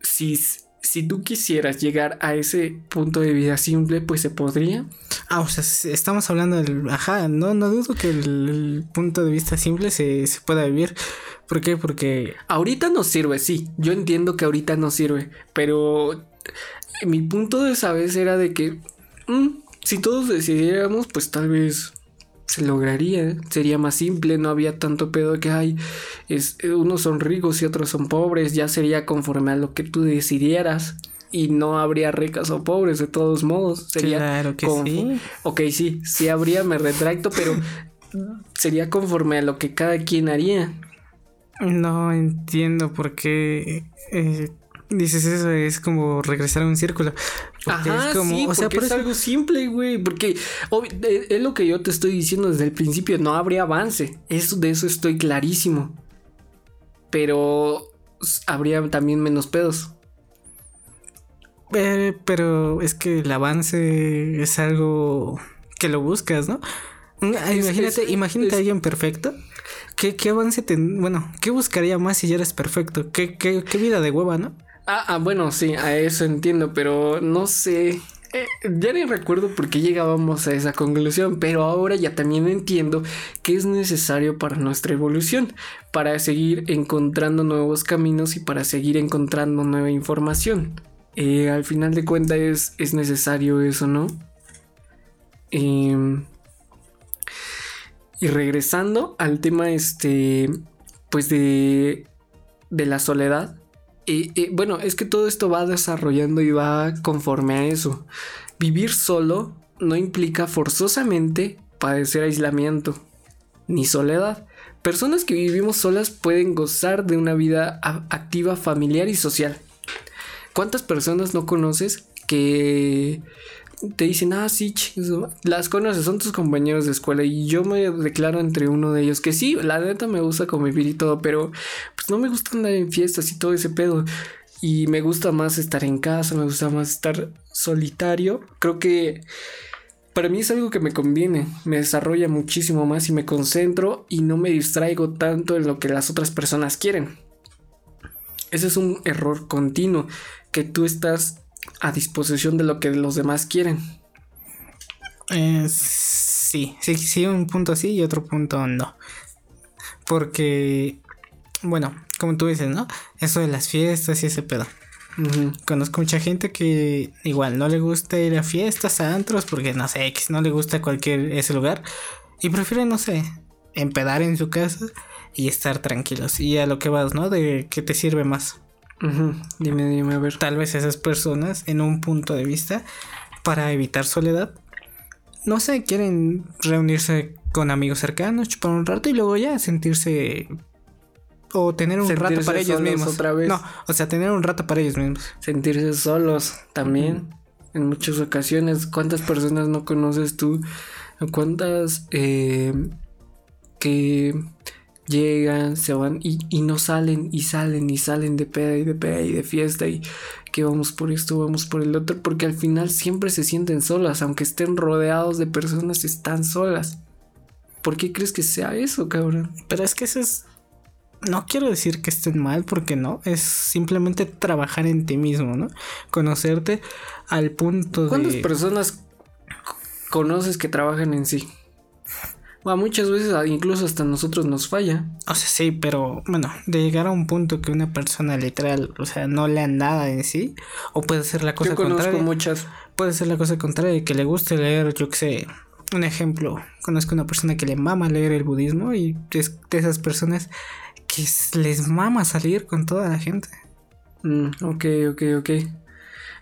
si, si tú quisieras llegar a ese punto de vida simple, pues se podría. Ah, o sea, estamos hablando del... Ajá, no, no dudo que el, punto de vista simple se, se, pueda vivir. ¿Por qué? Porque... Ahorita no sirve, sí. Yo entiendo que ahorita no sirve. Pero mi punto de esa vez era de que... Mm, si todos decidiéramos, pues tal vez se lograría, sería más simple, no había tanto pedo que hay, es, unos son ricos y otros son pobres, ya sería conforme a lo que tú decidieras y no habría ricas o pobres de todos modos, sería claro que sí. Ok, sí, sí habría, me retracto, pero (laughs) sería conforme a lo que cada quien haría. No entiendo por qué eh, dices eso, es como regresar a un círculo. Ajá, es como, sí, o sea, es algo simple, güey, porque eh, es lo que yo te estoy diciendo desde el principio, no habría avance, eso, de eso estoy clarísimo, pero habría también menos pedos. Eh, pero es que el avance es algo que lo buscas, ¿no? imagínate, imagínate a alguien perfecto. ¿Qué, ¿Qué, avance te, bueno, qué buscaría más si ya eres perfecto? ¿Qué, qué, qué vida de hueva, no? Ah, ah, bueno, sí, a eso entiendo, pero no sé. Eh, ya ni recuerdo por qué llegábamos a esa conclusión, pero ahora ya también entiendo que es necesario para nuestra evolución, para seguir encontrando nuevos caminos y para seguir encontrando nueva información. Eh, al final de cuentas es, es necesario eso, ¿no? Em, y regresando al tema este, pues de, de la soledad, bueno, es que todo esto va desarrollando y va conforme a eso. Vivir solo no implica forzosamente padecer aislamiento ni soledad. Personas que vivimos solas pueden gozar de una vida activa, familiar y social. ¿Cuántas personas no conoces que te dicen, ah, sí, las conoces, son tus compañeros de escuela y yo me declaro entre uno de ellos que sí, la neta me gusta convivir y todo, pero pues no me gusta andar en fiestas y todo ese pedo. Y me gusta más estar en casa, me gusta más estar solitario. Creo que para mí es algo que me conviene, me desarrolla muchísimo más y me concentro y no me distraigo tanto en lo que las otras personas quieren. Ese es un error continuo, que tú estás a disposición de lo que los demás quieren. Eh, sí, sí, sí, un punto sí y otro punto no. Porque, bueno, como tú dices, ¿no? Eso de las fiestas y ese pedo. Conozco mucha gente que igual no le gusta ir a fiestas, a antros, porque no sé, X no le gusta cualquier ese lugar. Y prefiere, no sé, empedar en su casa y estar tranquilos. Y a lo que vas, ¿no? De que te sirve más. Dime, dime, a ver. Tal vez esas personas, en un punto de vista, para evitar soledad, no sé, quieren reunirse con amigos cercanos, chupar un rato y luego ya sentirse o tener un rato para ellos mismos. Otra vez. No, o sea, tener un rato para ellos mismos. Sentirse solos también. En muchas ocasiones, ¿cuántas personas no conoces tú? ¿Cuántas eh, que llegan, se van y, no salen y salen y salen de peda y de peda y de fiesta y que vamos por esto, vamos por el otro, porque al final siempre se sienten solas, aunque estén rodeados de personas, están solas. ¿Por qué crees que sea eso, cabrón? Pero es que eso es... No quiero decir que estén mal, porque no, es simplemente trabajar en ti mismo, ¿no? Conocerte al punto de... ¿Cuántas personas conoces que trabajan en sí? Muchas veces incluso hasta nosotros nos falla. O sea, sí, pero bueno, de llegar a un punto que una persona literal, o sea, no lea nada en sí, o puede ser la cosa yo conozco muchas. Puede ser la cosa contraria, que le guste leer, yo qué sé, un ejemplo, conozco una persona que le mama leer el budismo y es de esas personas que les mama salir con toda la gente. Mm, ok, ok, ok.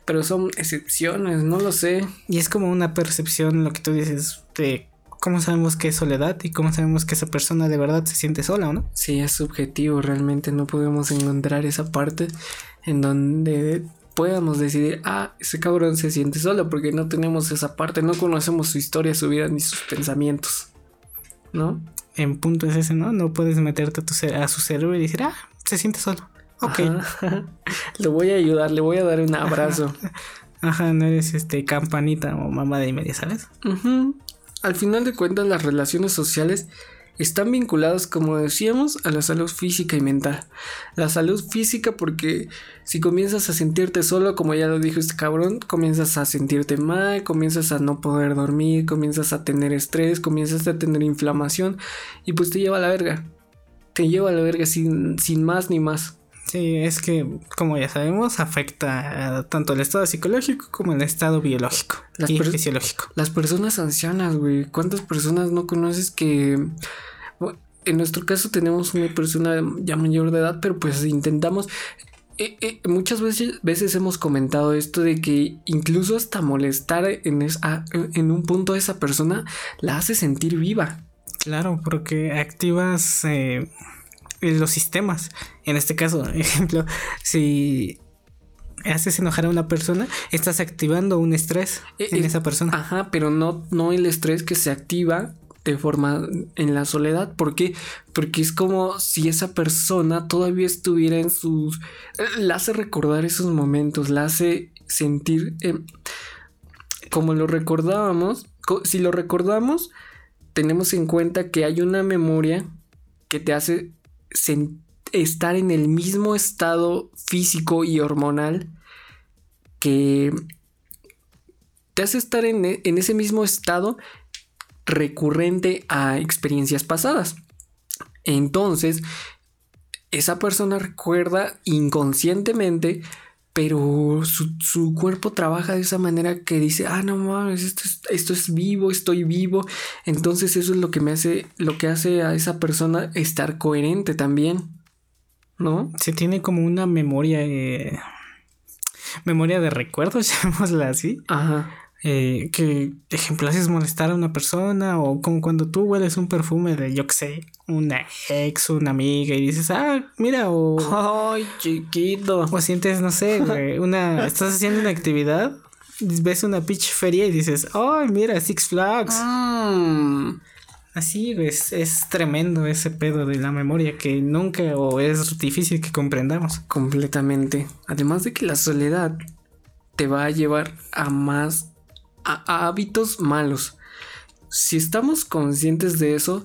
Pero son excepciones, no lo sé. Y es como una percepción, lo que tú dices, de ¿cómo sabemos que es soledad y cómo sabemos que esa persona de verdad se siente sola o no? Sí, es subjetivo, realmente no podemos encontrar esa parte en donde podamos decidir, ah, ese cabrón se siente solo porque no tenemos esa parte, no conocemos su historia, su vida ni sus pensamientos, ¿no? En punto es ese, ¿no? No puedes meterte a, tu a su cerebro y decir, ah, se siente solo. Ok. le (laughs) voy a ayudar, le voy a dar un abrazo. (laughs) Ajá, no eres este campanita o mamá de media, ¿sabes? Ajá al final de cuentas las relaciones sociales están vinculados, como decíamos, a la salud física y mental. La salud física porque si comienzas a sentirte solo, como ya lo dijo este cabrón, comienzas a sentirte mal, comienzas a no poder dormir, comienzas a tener estrés, comienzas a tener inflamación y pues te lleva a la verga. Te lleva a la verga sin, sin más ni más. Sí, es que, como ya sabemos, afecta tanto el estado psicológico como el estado biológico y fisiológico. Las personas ancianas, güey. ¿Cuántas personas no conoces que... en nuestro caso tenemos una persona ya mayor de edad, pero pues intentamos... Eh, eh, muchas veces, veces hemos comentado esto de que incluso hasta molestar en, en un punto a esa persona la hace sentir viva. Claro, porque activas... Eh, los sistemas. En este caso, (laughs) ejemplo, si haces enojar a una persona, estás activando un estrés eh, en eh, esa persona. Ajá, pero no, no el estrés que se activa de forma en la soledad. ¿Por qué? Porque es como si esa persona todavía estuviera en sus... La hace recordar esos momentos, la hace sentir... como lo recordábamos, si lo recordamos, tenemos en cuenta que hay una memoria que te hace estar en el mismo estado físico y hormonal que te hace estar en, en ese mismo estado recurrente a experiencias pasadas. Entonces, esa persona recuerda inconscientemente, pero su, cuerpo trabaja de esa manera que dice, ah, no mames, esto es, esto es vivo, estoy vivo. Entonces eso es lo que me hace, lo que hace a esa persona estar coherente también. ¿No? Se tiene como una memoria, eh, memoria de recuerdos, (laughs) llamémosla así. Ajá. Eh, que, ejemplo, haces molestar a una persona o como cuando tú hueles un perfume de, yo qué sé, una ex, una amiga y dices, ah, mira, o... (laughs) Ay, chiquito. O sientes, no sé, güey, (laughs) una... Estás haciendo una actividad, ves una pitch feria y dices, ay, mira, Six Flags. Mm. Así, es, es tremendo ese pedo de la memoria que nunca o es difícil que comprendamos. Completamente. Además de que la soledad te va a llevar a más a, hábitos malos. Si estamos conscientes de eso,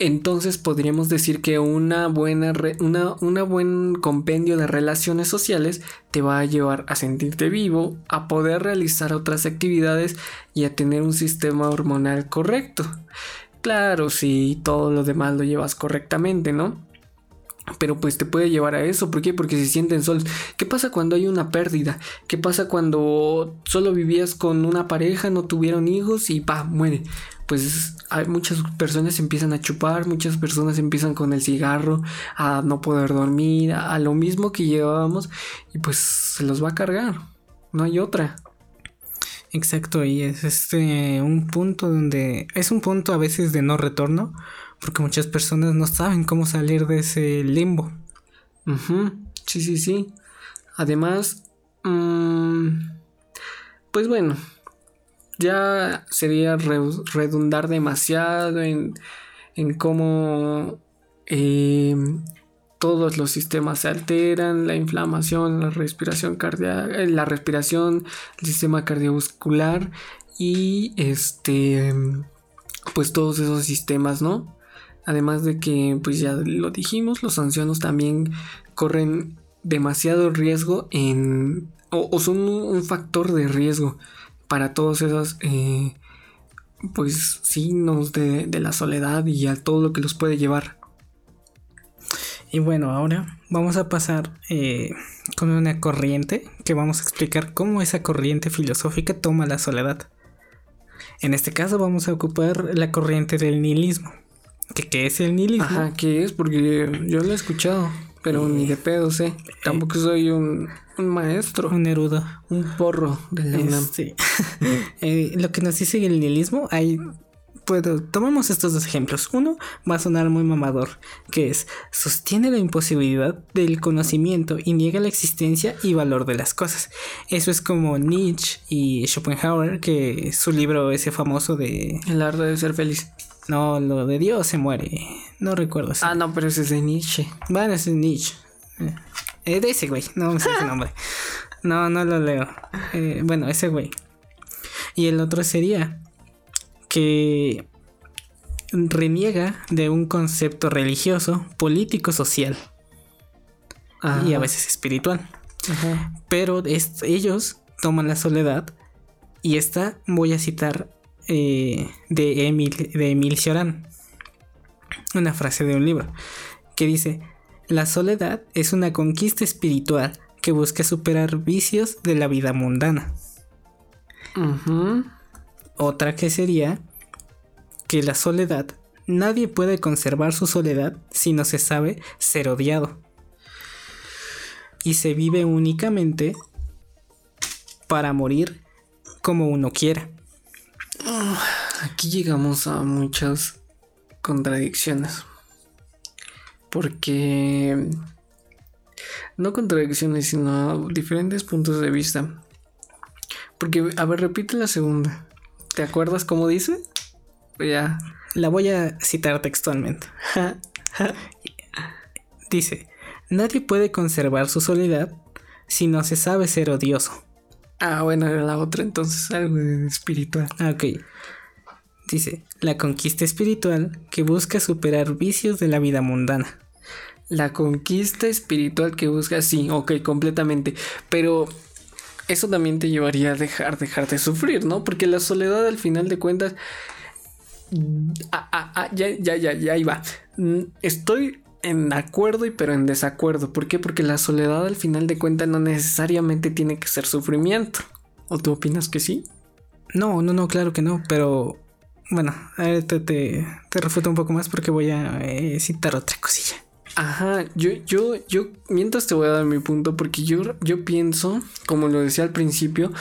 entonces podríamos decir que una buena una, buen compendio de relaciones sociales te va a llevar a sentirte vivo, a poder realizar otras actividades y a tener un sistema hormonal correcto. Claro, si todo lo demás lo llevas correctamente, ¿no? Pero pues te puede llevar a eso. ¿Por qué? Porque se sienten solos. ¿Qué pasa cuando hay una pérdida? ¿Qué pasa cuando solo vivías con una pareja, no tuvieron hijos y pa, muere? Pues hay muchas personas empiezan a chupar, muchas personas empiezan con el cigarro, a no poder dormir, a, lo mismo que llevábamos y pues se los va a cargar. No hay otra. Exacto, y es este un punto donde es un punto a veces de no retorno porque muchas personas no saben cómo salir de ese limbo. Sí, sí, sí. Además, mm, pues bueno, ya sería redundar demasiado en, en cómo eh, todos los sistemas se alteran, la inflamación, la respiración cardíaca, eh, la respiración, el sistema cardiovascular y este, pues todos esos sistemas, ¿no? Además de que, pues ya lo dijimos, los ancianos también corren demasiado riesgo en... o, son un factor de riesgo para todos esos, eh, pues, signos de, la soledad y a todo lo que los puede llevar. Y bueno, ahora vamos a pasar eh, con una corriente que vamos a explicar cómo esa corriente filosófica toma la soledad. En este caso vamos a ocupar la corriente del nihilismo. ¿Qué, es el nihilismo? Ajá, ¿qué es? Porque yo lo he escuchado, pero ni de pedo sé. Tampoco soy un, maestro. Un erudo. Un porro de la Sí. (laughs) Eh, lo que nos dice el nihilismo, hay Puedo, tomemos estos dos ejemplos. Uno va a sonar muy mamador, que es sostiene la imposibilidad del conocimiento y niega la existencia y valor de las cosas. Eso es como Nietzsche y Schopenhauer, que su libro ese famoso de El arte de ser feliz. No, lo de Dios se muere. No recuerdo. Ah, no, pero ese es de Nietzsche. Bueno, ese es Nietzsche. Eh, de ese güey, no sé ese nombre. (laughs) No, no lo leo. Eh, bueno, ese güey. Y el otro sería que reniega de un concepto religioso, político, social y a veces espiritual. Pero ellos toman la soledad y esta voy a citar eh, de Emil de Emil Cioran una frase de un libro que dice la soledad es una conquista espiritual que busca superar vicios de la vida mundana. Otra que sería que la soledad, nadie puede conservar su soledad si no se sabe ser odiado. Y se vive únicamente para morir como uno quiera. Aquí llegamos a muchas contradicciones. Porque... No contradicciones, sino diferentes puntos de vista. Porque, a ver, repite la segunda. ¿Te acuerdas cómo dice? Ya. La voy a citar textualmente. (laughs) dice, nadie puede conservar su soledad si no se sabe ser odioso. Ah, bueno, era la otra entonces, algo espiritual. Ah, ok. Dice, la conquista espiritual que busca superar vicios de la vida mundana. La conquista espiritual que busca, sí, ok, completamente. Pero eso también te llevaría a dejar, dejar de sufrir, ¿no? Porque la soledad al final de cuentas... Ah, ah, ah, ya, ya, ya, ya iba. Mm, estoy en acuerdo y pero en desacuerdo. ¿Por qué? Porque la soledad al final de cuentas no necesariamente tiene que ser sufrimiento. ¿O tú opinas que sí? No, no, no, claro que no, pero bueno, te, te, te refuto un poco más porque voy a eh, citar otra cosilla. Ajá, yo, yo, yo, mientras te voy a dar mi punto, porque yo, yo pienso, como lo decía al principio,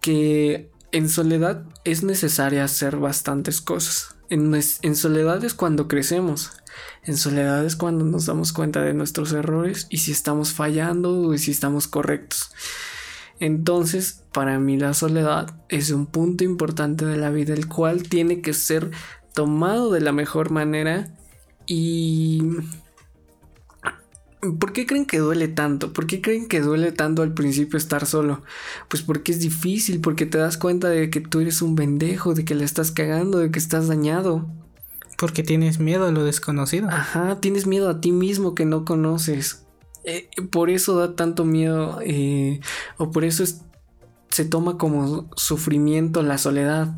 que en soledad es necesaria hacer bastantes cosas. En, en soledad es cuando crecemos. En soledad es cuando nos damos cuenta de nuestros errores y si estamos fallando o si estamos correctos. Entonces, para mí la soledad es un punto importante de la vida, el cual tiene que ser tomado de la mejor manera y ¿Por qué creen que duele tanto? ¿Por qué creen que duele tanto al principio estar solo? Pues porque es difícil, porque te das cuenta de que tú eres un bendejo, de que le estás cagando, de que estás dañado. Porque tienes miedo a lo desconocido. Ajá, tienes miedo a ti mismo que no conoces. Eh, por eso da tanto miedo, eh, o por eso se toma como sufrimiento la soledad.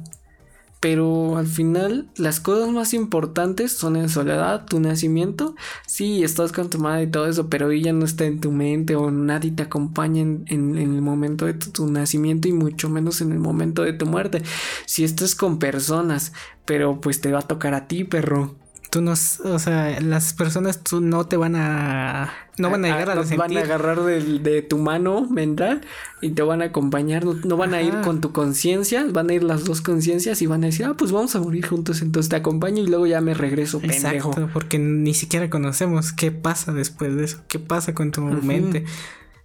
Pero al final, las cosas más importantes son en soledad, tu nacimiento. Sí, estás con tu madre y todo eso, pero ella no está en tu mente o nadie te acompaña en, el momento de tu, nacimiento y mucho menos en el momento de tu muerte. Si estás con personas, pero pues te va a tocar a ti, perro tú no, o sea, las personas tú no te van a, no van a llegar a, a, van a agarrar de, tu mano mental y te van a acompañar, no, van a ir con tu conciencia, van a ir las dos conciencias y van a decir, ah, pues vamos a morir juntos, entonces te acompaño y luego ya me regreso, Exacto, porque ni siquiera conocemos qué pasa después de eso, qué pasa con tu mente,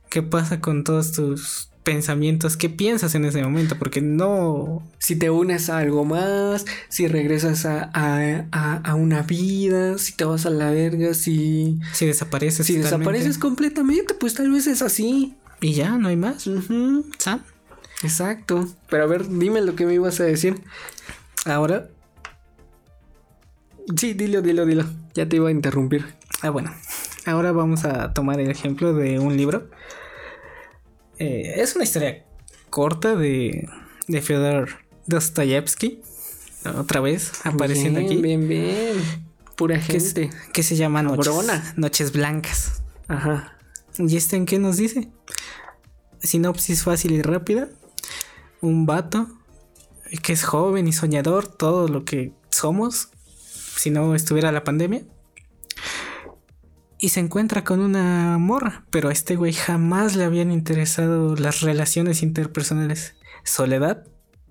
qué pasa con todos tus pensamientos, qué piensas en ese momento, porque no... Si te unes a algo más, si regresas a, a, una vida, si te vas a la verga, si... Si desapareces. Si desapareces completamente, pues tal vez es así. Y ya, no hay más. Exacto. Pero a ver, dime lo que me ibas a decir. Ahora... Sí, dilo, dilo, dilo. Ya te iba a interrumpir. Ah, bueno. Ahora vamos a tomar el ejemplo de un libro eh, es una historia corta de, de Fyodor Dostoyevsky. Otra vez apareciendo aquí. Bien, bien. Pura gente. Que, se llama Noches, Noches Blancas. Ajá. ¿Y este en qué nos dice? Sinopsis fácil y rápida. Un vato que es joven y soñador, todo lo que somos, si no estuviera la pandemia y se encuentra con una morra, pero a este güey jamás le habían interesado las relaciones interpersonales. Soledad,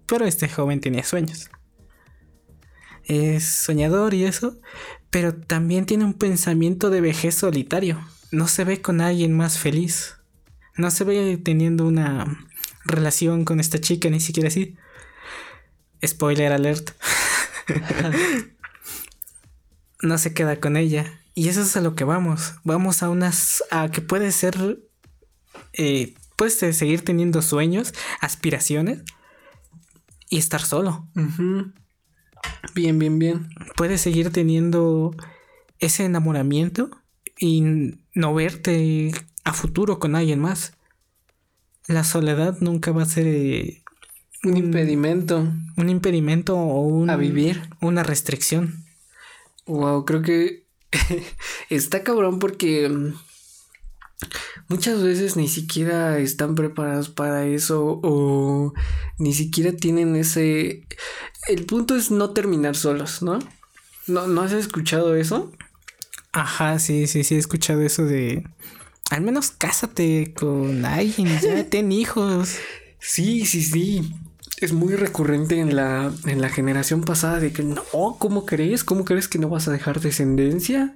pero este joven tenía sueños. Es soñador y eso, pero también tiene un pensamiento de vejez solitario. No se ve con alguien más feliz. No se ve teniendo una relación con esta chica, ni siquiera así. Spoiler alert. (laughs) no se queda con ella y eso es a lo que vamos. Vamos a unas. a que puede ser. Eh, puedes seguir teniendo sueños, aspiraciones y estar solo. Bien, bien, bien. Puedes seguir teniendo ese enamoramiento y no verte a futuro con alguien más. La soledad nunca va a ser eh, un impedimento. Un impedimento o un, a vivir. Una restricción. Wow, creo que (laughs) está cabrón porque mm, muchas veces ni siquiera están preparados para eso o ni siquiera tienen ese... El punto es no terminar solos, ¿no? ¿No, ¿no has escuchado eso? Ajá, sí, sí, sí, he escuchado eso de... Al menos cásate con alguien, ya (laughs) ten hijos. Sí, sí, sí. Es muy recurrente en la, en la generación pasada de que no, ¿cómo crees? ¿Cómo crees que no vas a dejar descendencia?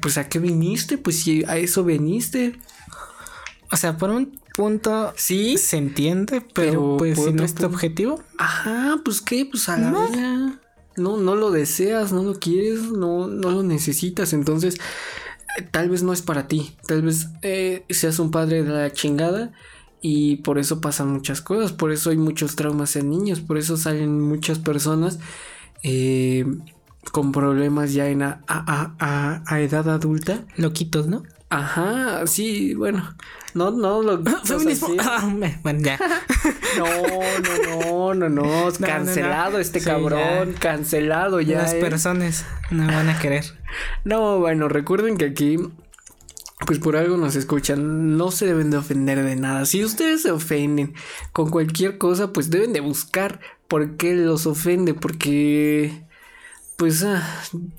Pues a qué viniste, pues si a eso viniste. O sea, por un punto sí se entiende, pero, pues si no es tu objetivo. Ajá, pues qué, pues a la no. no, no lo deseas, no lo quieres, no, no lo necesitas, entonces eh, tal vez no es para ti, tal vez eh, seas un padre de la chingada y por eso pasan muchas cosas, por eso hay muchos traumas en niños, por eso salen muchas personas eh, con problemas ya en a, a, a, edad adulta. Loquitos, ¿no? Ajá, sí, bueno, no, no, lo (laughs) Feminismo. Ah, bueno, ya. (laughs) no, no, no, no, no, (laughs) cancelado este cabrón, cancelado ya. Las personas no van a querer. No, bueno, recuerden que aquí pues por algo nos escuchan, no se deben de ofender de nada. Si ustedes se ofenden con cualquier cosa, pues deben de buscar por qué los ofende, porque pues ah,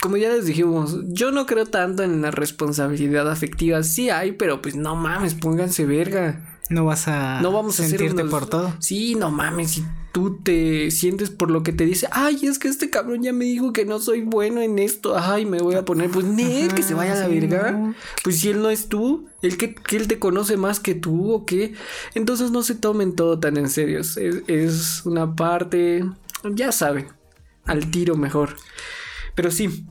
como ya les dijimos, yo no creo tanto en la responsabilidad afectiva. Sí hay, pero pues no mames, pónganse verga. No vas a no vamos a sentirte por todo. Sí, no mames, si tú te sientes por lo que te dice, ay, es que este cabrón ya me dijo que no soy bueno en esto, ay, me voy a poner, pues ni que se vaya a la verga. Pues si él no es tú, el que, que, él te conoce más que tú o qué, entonces no se tomen todo tan en serio. Es, es una parte, ya saben, al tiro mejor. Pero sí,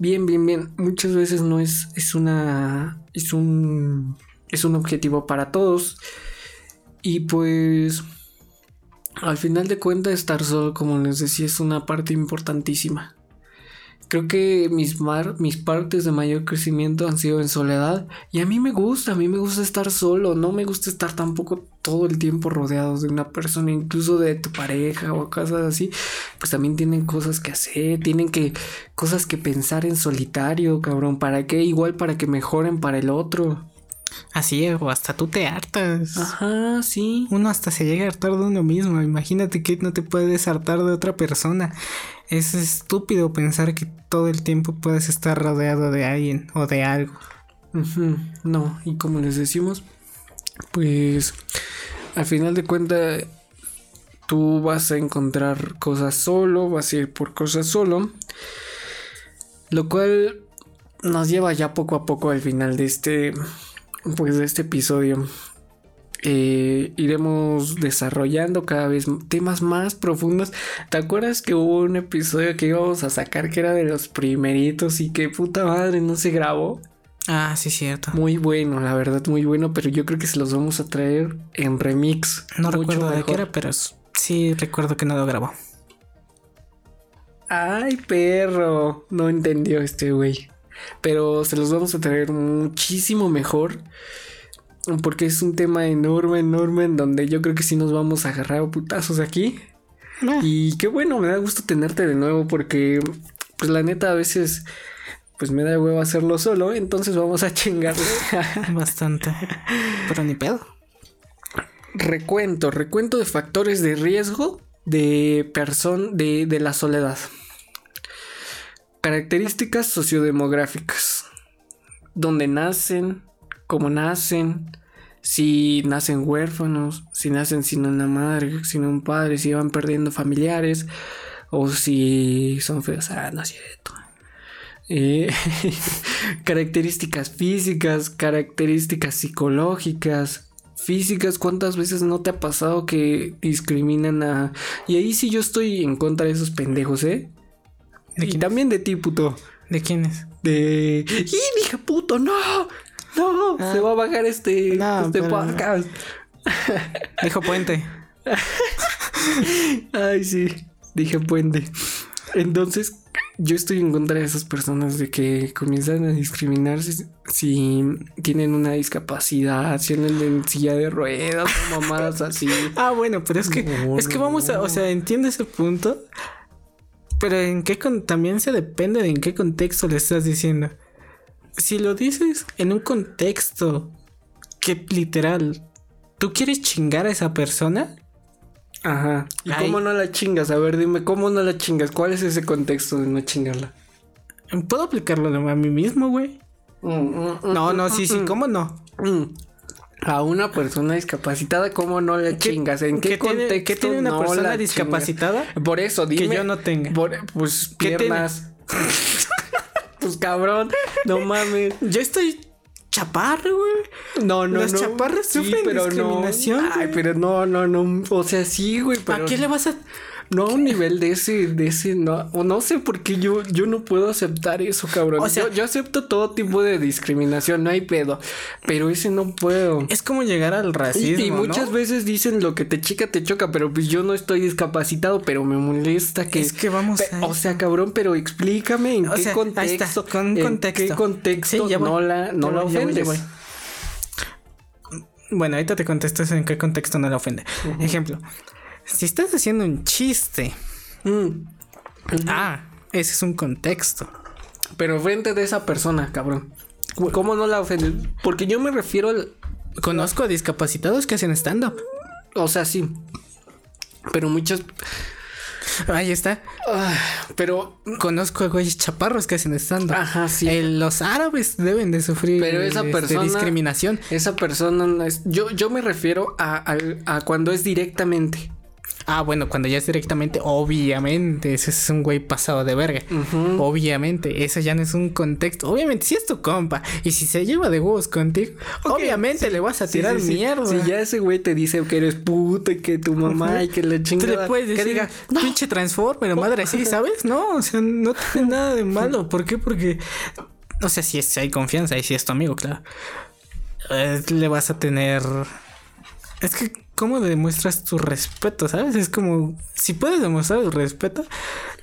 bien, bien, bien. Muchas veces no es, es una, es un es un objetivo para todos. Y pues al final de cuentas estar solo, como les decía, es una parte importantísima. Creo que mis, mis partes de mayor crecimiento han sido en soledad y a mí me gusta, a mí me gusta estar solo, no me gusta estar tampoco todo el tiempo rodeado de una persona, incluso de tu pareja o cosas así, pues también tienen cosas que hacer, tienen que cosas que pensar en solitario, cabrón, ¿para qué? Igual para que mejoren para el otro. Así es, o hasta tú te hartas. Ajá, sí. Uno hasta se llega a hartar de uno mismo. Imagínate que no te puedes hartar de otra persona. Es estúpido pensar que todo el tiempo puedes estar rodeado de alguien o de algo. No, y como les decimos, pues al final de cuentas tú vas a encontrar cosas solo, vas a ir por cosas solo. Lo cual nos lleva ya poco a poco al final de este pues de este episodio eh, iremos desarrollando cada vez temas más profundos. ¿Te acuerdas que hubo un episodio que íbamos a sacar que era de los primeritos y que puta madre no se grabó? Ah, sí, cierto. Muy bueno, la verdad, muy bueno, pero yo creo que se los vamos a traer en remix. No recuerdo de qué era, pero sí recuerdo que no lo grabó. Ay, perro, no entendió este güey. Pero se los vamos a traer muchísimo mejor. Porque es un tema enorme, enorme, en donde yo creo que sí nos vamos a agarrar putazos aquí. Ah. Y qué bueno, me da gusto tenerte de nuevo porque, pues la neta, a veces, pues me da huevo hacerlo solo, entonces vamos a chingarle. (laughs) Bastante. Pero ni pedo. Recuento, recuento de factores de riesgo de persona de, de la soledad. Características sociodemográficas. Donde nacen, cómo nacen, si nacen huérfanos, si nacen sin una madre, sin un padre, si van perdiendo familiares, o si son feos. Ah, no es cierto. Eh, (laughs) características físicas, características psicológicas, físicas, ¿cuántas veces no te ha pasado que discriminan a... Y ahí sí yo estoy en contra de esos pendejos, ¿eh? Y también de ti, puto. ¿De quiénes? De. ¡Y dije, puto! ¡No! ¡No! Ah. Se va a bajar este, este podcast. (laughs) Dijo puente. (laughs) Ay, sí. Dije puente. Entonces, yo estoy en contra de esas personas de que comienzan a discriminarse si tienen una discapacidad, si andan en silla de ruedas o mamadas así. (laughs) Ah, bueno, pero es que, No, es que no, vamos a, no. o sea, entiendo ese punto, pero en qué con- también se depende de en qué contexto le estás diciendo. Si lo dices en un contexto que literal, tú quieres chingar a esa persona, Ajá. ¿Y Ay. cómo no la chingas? A ver, dime, ¿cómo no la chingas? ¿Cuál es ese contexto de no chingarla? puedo aplicarlo a mí mismo, güey. No, no, sí, sí, ¿cómo no? A una persona discapacitada, ¿cómo no la chingas? ¿En qué, tiene, contexto qué tiene una no persona la discapacitada chingas? Por eso, dime. que yo no tenga? por- pues ¿Qué tiene? piernas. (laughs) pues cabrón, no mames. Yo estoy chaparro, güey. No, no, Las no. chaparras sufren discriminación, No. Ay, pero no, no, no. O sea, sí, güey, pero ¿A qué le vas a...? No a un nivel de ese, de ese, no, o no sé por qué yo, yo no puedo aceptar eso, cabrón. O sea- yo, yo acepto todo tipo de discriminación, no hay pedo, pero ese no puedo. Es como llegar al racismo, y muchas ¿no? veces dicen lo que te chica te choca, pero pues yo no estoy discapacitado, pero me molesta que. Es que vamos Pe- a O sea, cabrón, pero explícame en O qué sea, contexto. está, con en contexto. qué contexto Sí, no la, no Ya la voy, ya voy, ya ofendes. voy. Bueno, ahorita te contesto eso en qué contexto no la ofende. Ejemplo, si estás haciendo un chiste, Mm, ah, ese es un contexto. Pero frente de esa persona, cabrón. ¿Cómo no la ofendes? Porque yo me refiero al. Conozco a discapacitados que hacen stand-up. O sea, sí. Pero muchas. Ahí está. ah, pero. Conozco a güeyes chaparros que hacen stand-up. Ajá, sí. Eh, los árabes deben de sufrir Pero esa este, persona- discriminación. Esa persona no es. Yo, yo me refiero a cuando es directamente. Ah, bueno, cuando ya es directamente, obviamente, ese es un güey pasado de verga. Obviamente, eso ya no es un contexto. Obviamente, si es tu compa y si se lleva de huevos contigo, obviamente le vas a tirar sí, sí. mierda. Si ya ese güey te dice que eres puta y que tu mamá y que la Tú chingada. le puedes que decir, diga, pinche transformer, madre, sí, ¿sabes? No, o sea, no tiene (laughs) nada de malo. ¿Por qué? Porque, o sea, si, es, si hay confianza y si es tu amigo, claro. Eh, le vas a tener. Es que, ¿cómo demuestras tu respeto? ¿Sabes? Es como, si puedes demostrar tu respeto,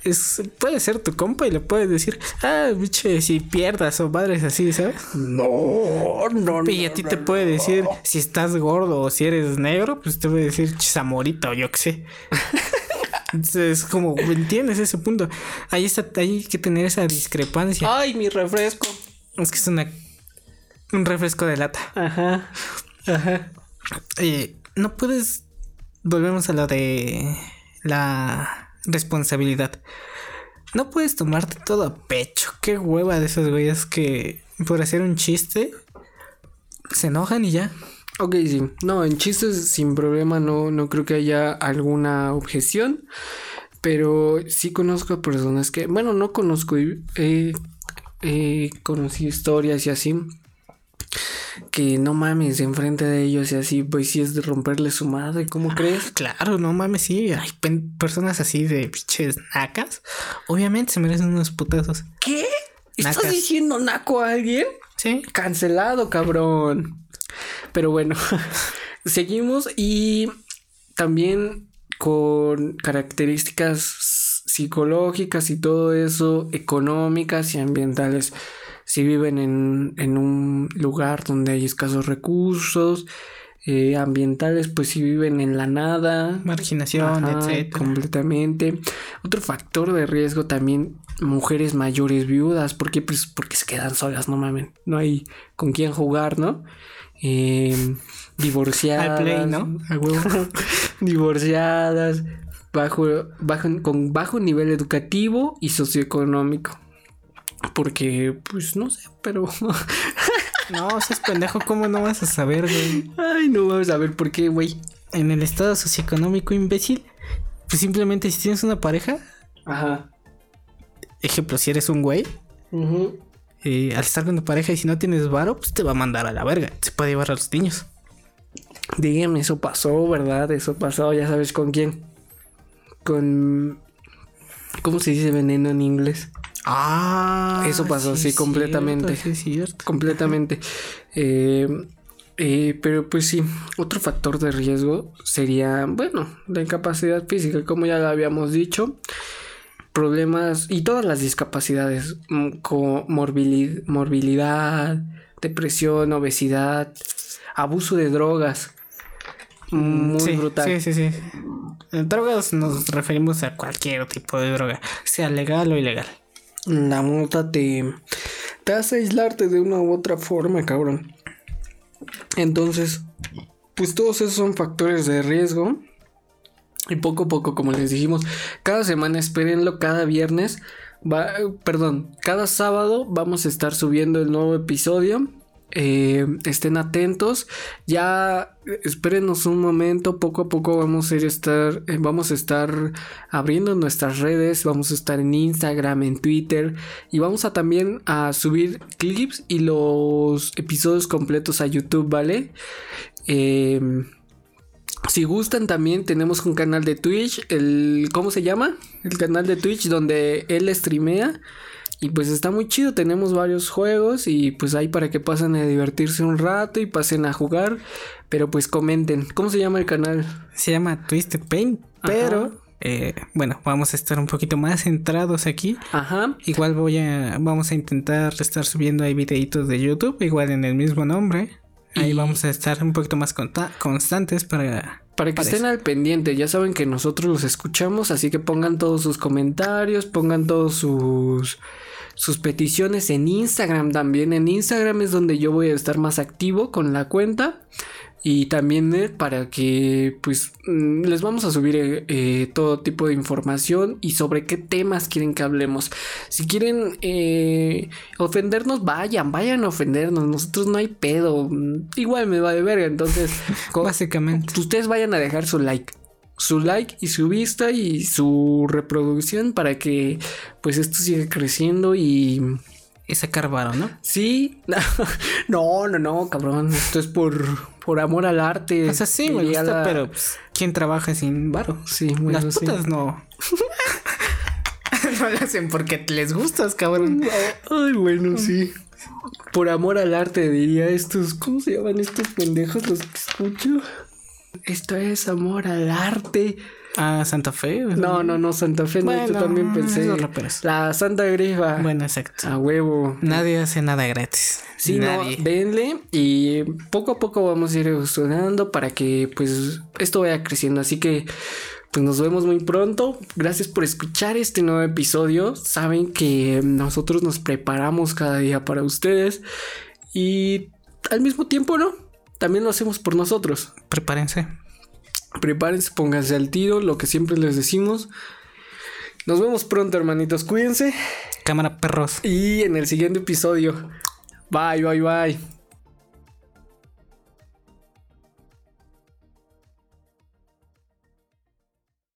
es, puede ser tu compa y le puedes decir, ah, biche, si pierdas o madres así, ¿sabes? No, no, no. Y a ti te puede decir si estás gordo o si eres negro, pues te puede decir chamorita o yo qué sé. (laughs) Entonces, es como, ¿me entiendes ese punto? Ahí está, hay que tener esa discrepancia. Ay, mi refresco. Es que es una un refresco de lata. Ajá. Ajá. Eh, no puedes. Volvemos a lo de la responsabilidad. No puedes tomarte todo a pecho. Qué hueva de esos güeyes que por hacer un chiste se enojan y ya. Ok, sí. No, en chistes sin problema no, no creo que haya alguna objeción. Pero sí conozco a personas que, bueno, no conozco, he he conocido historias y así. Que no mames, enfrente de ellos y así, pues sí es de romperle su madre, ¿cómo crees? Claro, no mames, sí. Hay personas así de pinches nacas. Obviamente se merecen unos putazos. ¿Qué? ¿Estás Nacas. diciendo naco a alguien? Sí. Cancelado, cabrón. Pero bueno, (laughs) seguimos y también con características psicológicas y todo eso, económicas y ambientales. Si viven en, en un lugar donde hay escasos recursos, eh, ambientales, pues si viven en la nada, Marginación, etcétera. Completamente. Otro factor de riesgo también, mujeres mayores viudas. ¿Por qué? Pues porque se quedan solas, no mamen. No hay con quién jugar, ¿no? Eh, (laughs) divorciadas. Al play, ¿no? A huevo. (laughs) divorciadas. Bajo, bajo, con bajo nivel educativo y socioeconómico. Porque, pues no sé, pero. (laughs) No, seas pendejo, ¿cómo no vas a saber, güey? Ay, no vamos a ver por qué, güey. En el estado socioeconómico imbécil, pues simplemente si tienes una pareja, Ajá. ejemplo, si eres un güey, eh, al estar con tu pareja y si no tienes varo, pues te va a mandar a la verga. Se puede llevar a los niños. Dígame, eso pasó, ¿verdad? Eso pasó, ya sabes con quién. Con. ¿Cómo se dice veneno en inglés? Ah, Eso pasó, sí, completamente. cierto, sí, es cierto. Completamente. (laughs) Eh, eh, pero pues sí, otro factor de riesgo sería, bueno, la incapacidad física, como ya lo habíamos dicho. problemas y todas las discapacidades, mm, como morbilidad, morbilidad depresión, obesidad, abuso de drogas. Muy sí, brutal. Sí, sí, sí. En drogas nos referimos a cualquier tipo de droga, sea legal o ilegal. La mota te, te hace aislarte de una u otra forma, cabrón. Entonces, pues todos esos son factores de riesgo. Y poco a poco, como les dijimos, cada semana espérenlo, cada viernes, va, perdón, cada sábado vamos a estar subiendo el nuevo episodio. Eh, estén atentos. Ya espérenos un momento. Poco a poco vamos a ir estar. eh, vamos a estar abriendo nuestras redes. Vamos a estar en Instagram, en Twitter. Y vamos a también a subir clips y los episodios completos a YouTube, ¿vale? Eh, si gustan también tenemos un canal de Twitch, el ¿cómo se llama? El canal de Twitch donde él streamea y pues está muy chido, tenemos varios juegos y pues ahí para que pasen a divertirse un rato y pasen a jugar, pero pues comenten. ¿Cómo se llama el canal? Se llama Twisted Pain, pero eh, bueno, vamos a estar un poquito más centrados aquí. Ajá. Igual voy a vamos a intentar estar subiendo ahí videitos de YouTube, igual en el mismo nombre. Ahí Y- vamos a estar un poquito más constantes para Para que estén al pendiente, ya saben que nosotros los escuchamos, así que pongan todos sus comentarios, pongan todos sus sus peticiones en Instagram también. En Instagram es donde yo voy a estar más activo con la cuenta. Y también eh, para que pues mm, les vamos a subir eh, eh, todo tipo de información y sobre qué temas quieren que hablemos. Si quieren eh, ofendernos, vayan, vayan a ofendernos. Nosotros no hay pedo. Igual me va de verga. Entonces, (laughs) básicamente ustedes vayan a dejar su like. Su like y su vista y su reproducción para que pues esto siga creciendo y y sacar varo, ¿no? sí, (laughs) no, no, no, cabrón, esto es por por amor al arte. O sea, sí, me gusta, la- pero pues, ¿quién trabaja sin varo? sí, Las putas no. (laughs) no lo hacen porque les gustas, cabrón. Ay, bueno, sí. Por amor al arte diría estos, ¿cómo se llaman estos pendejos los que escucho? Esto es amor al arte. Ah, Santa Fe. No, no, no, Santa Fe, no, yo Bueno, también pensé. La Santa Grifa. Bueno, exacto. A huevo. Nadie hace nada gratis. Sí, Nadie. no, denle y poco a poco vamos a ir evolucionando para que pues esto vaya creciendo. Así que pues nos vemos muy pronto. Gracias por escuchar este nuevo episodio. Saben que nosotros nos preparamos cada día para ustedes y al mismo tiempo, ¿no? También lo hacemos por nosotros. Prepárense. Prepárense, pónganse al tiro, lo que siempre les decimos. Nos vemos pronto, hermanitos. Cuídense Cámara perros. y en el siguiente episodio. Bye, bye, bye.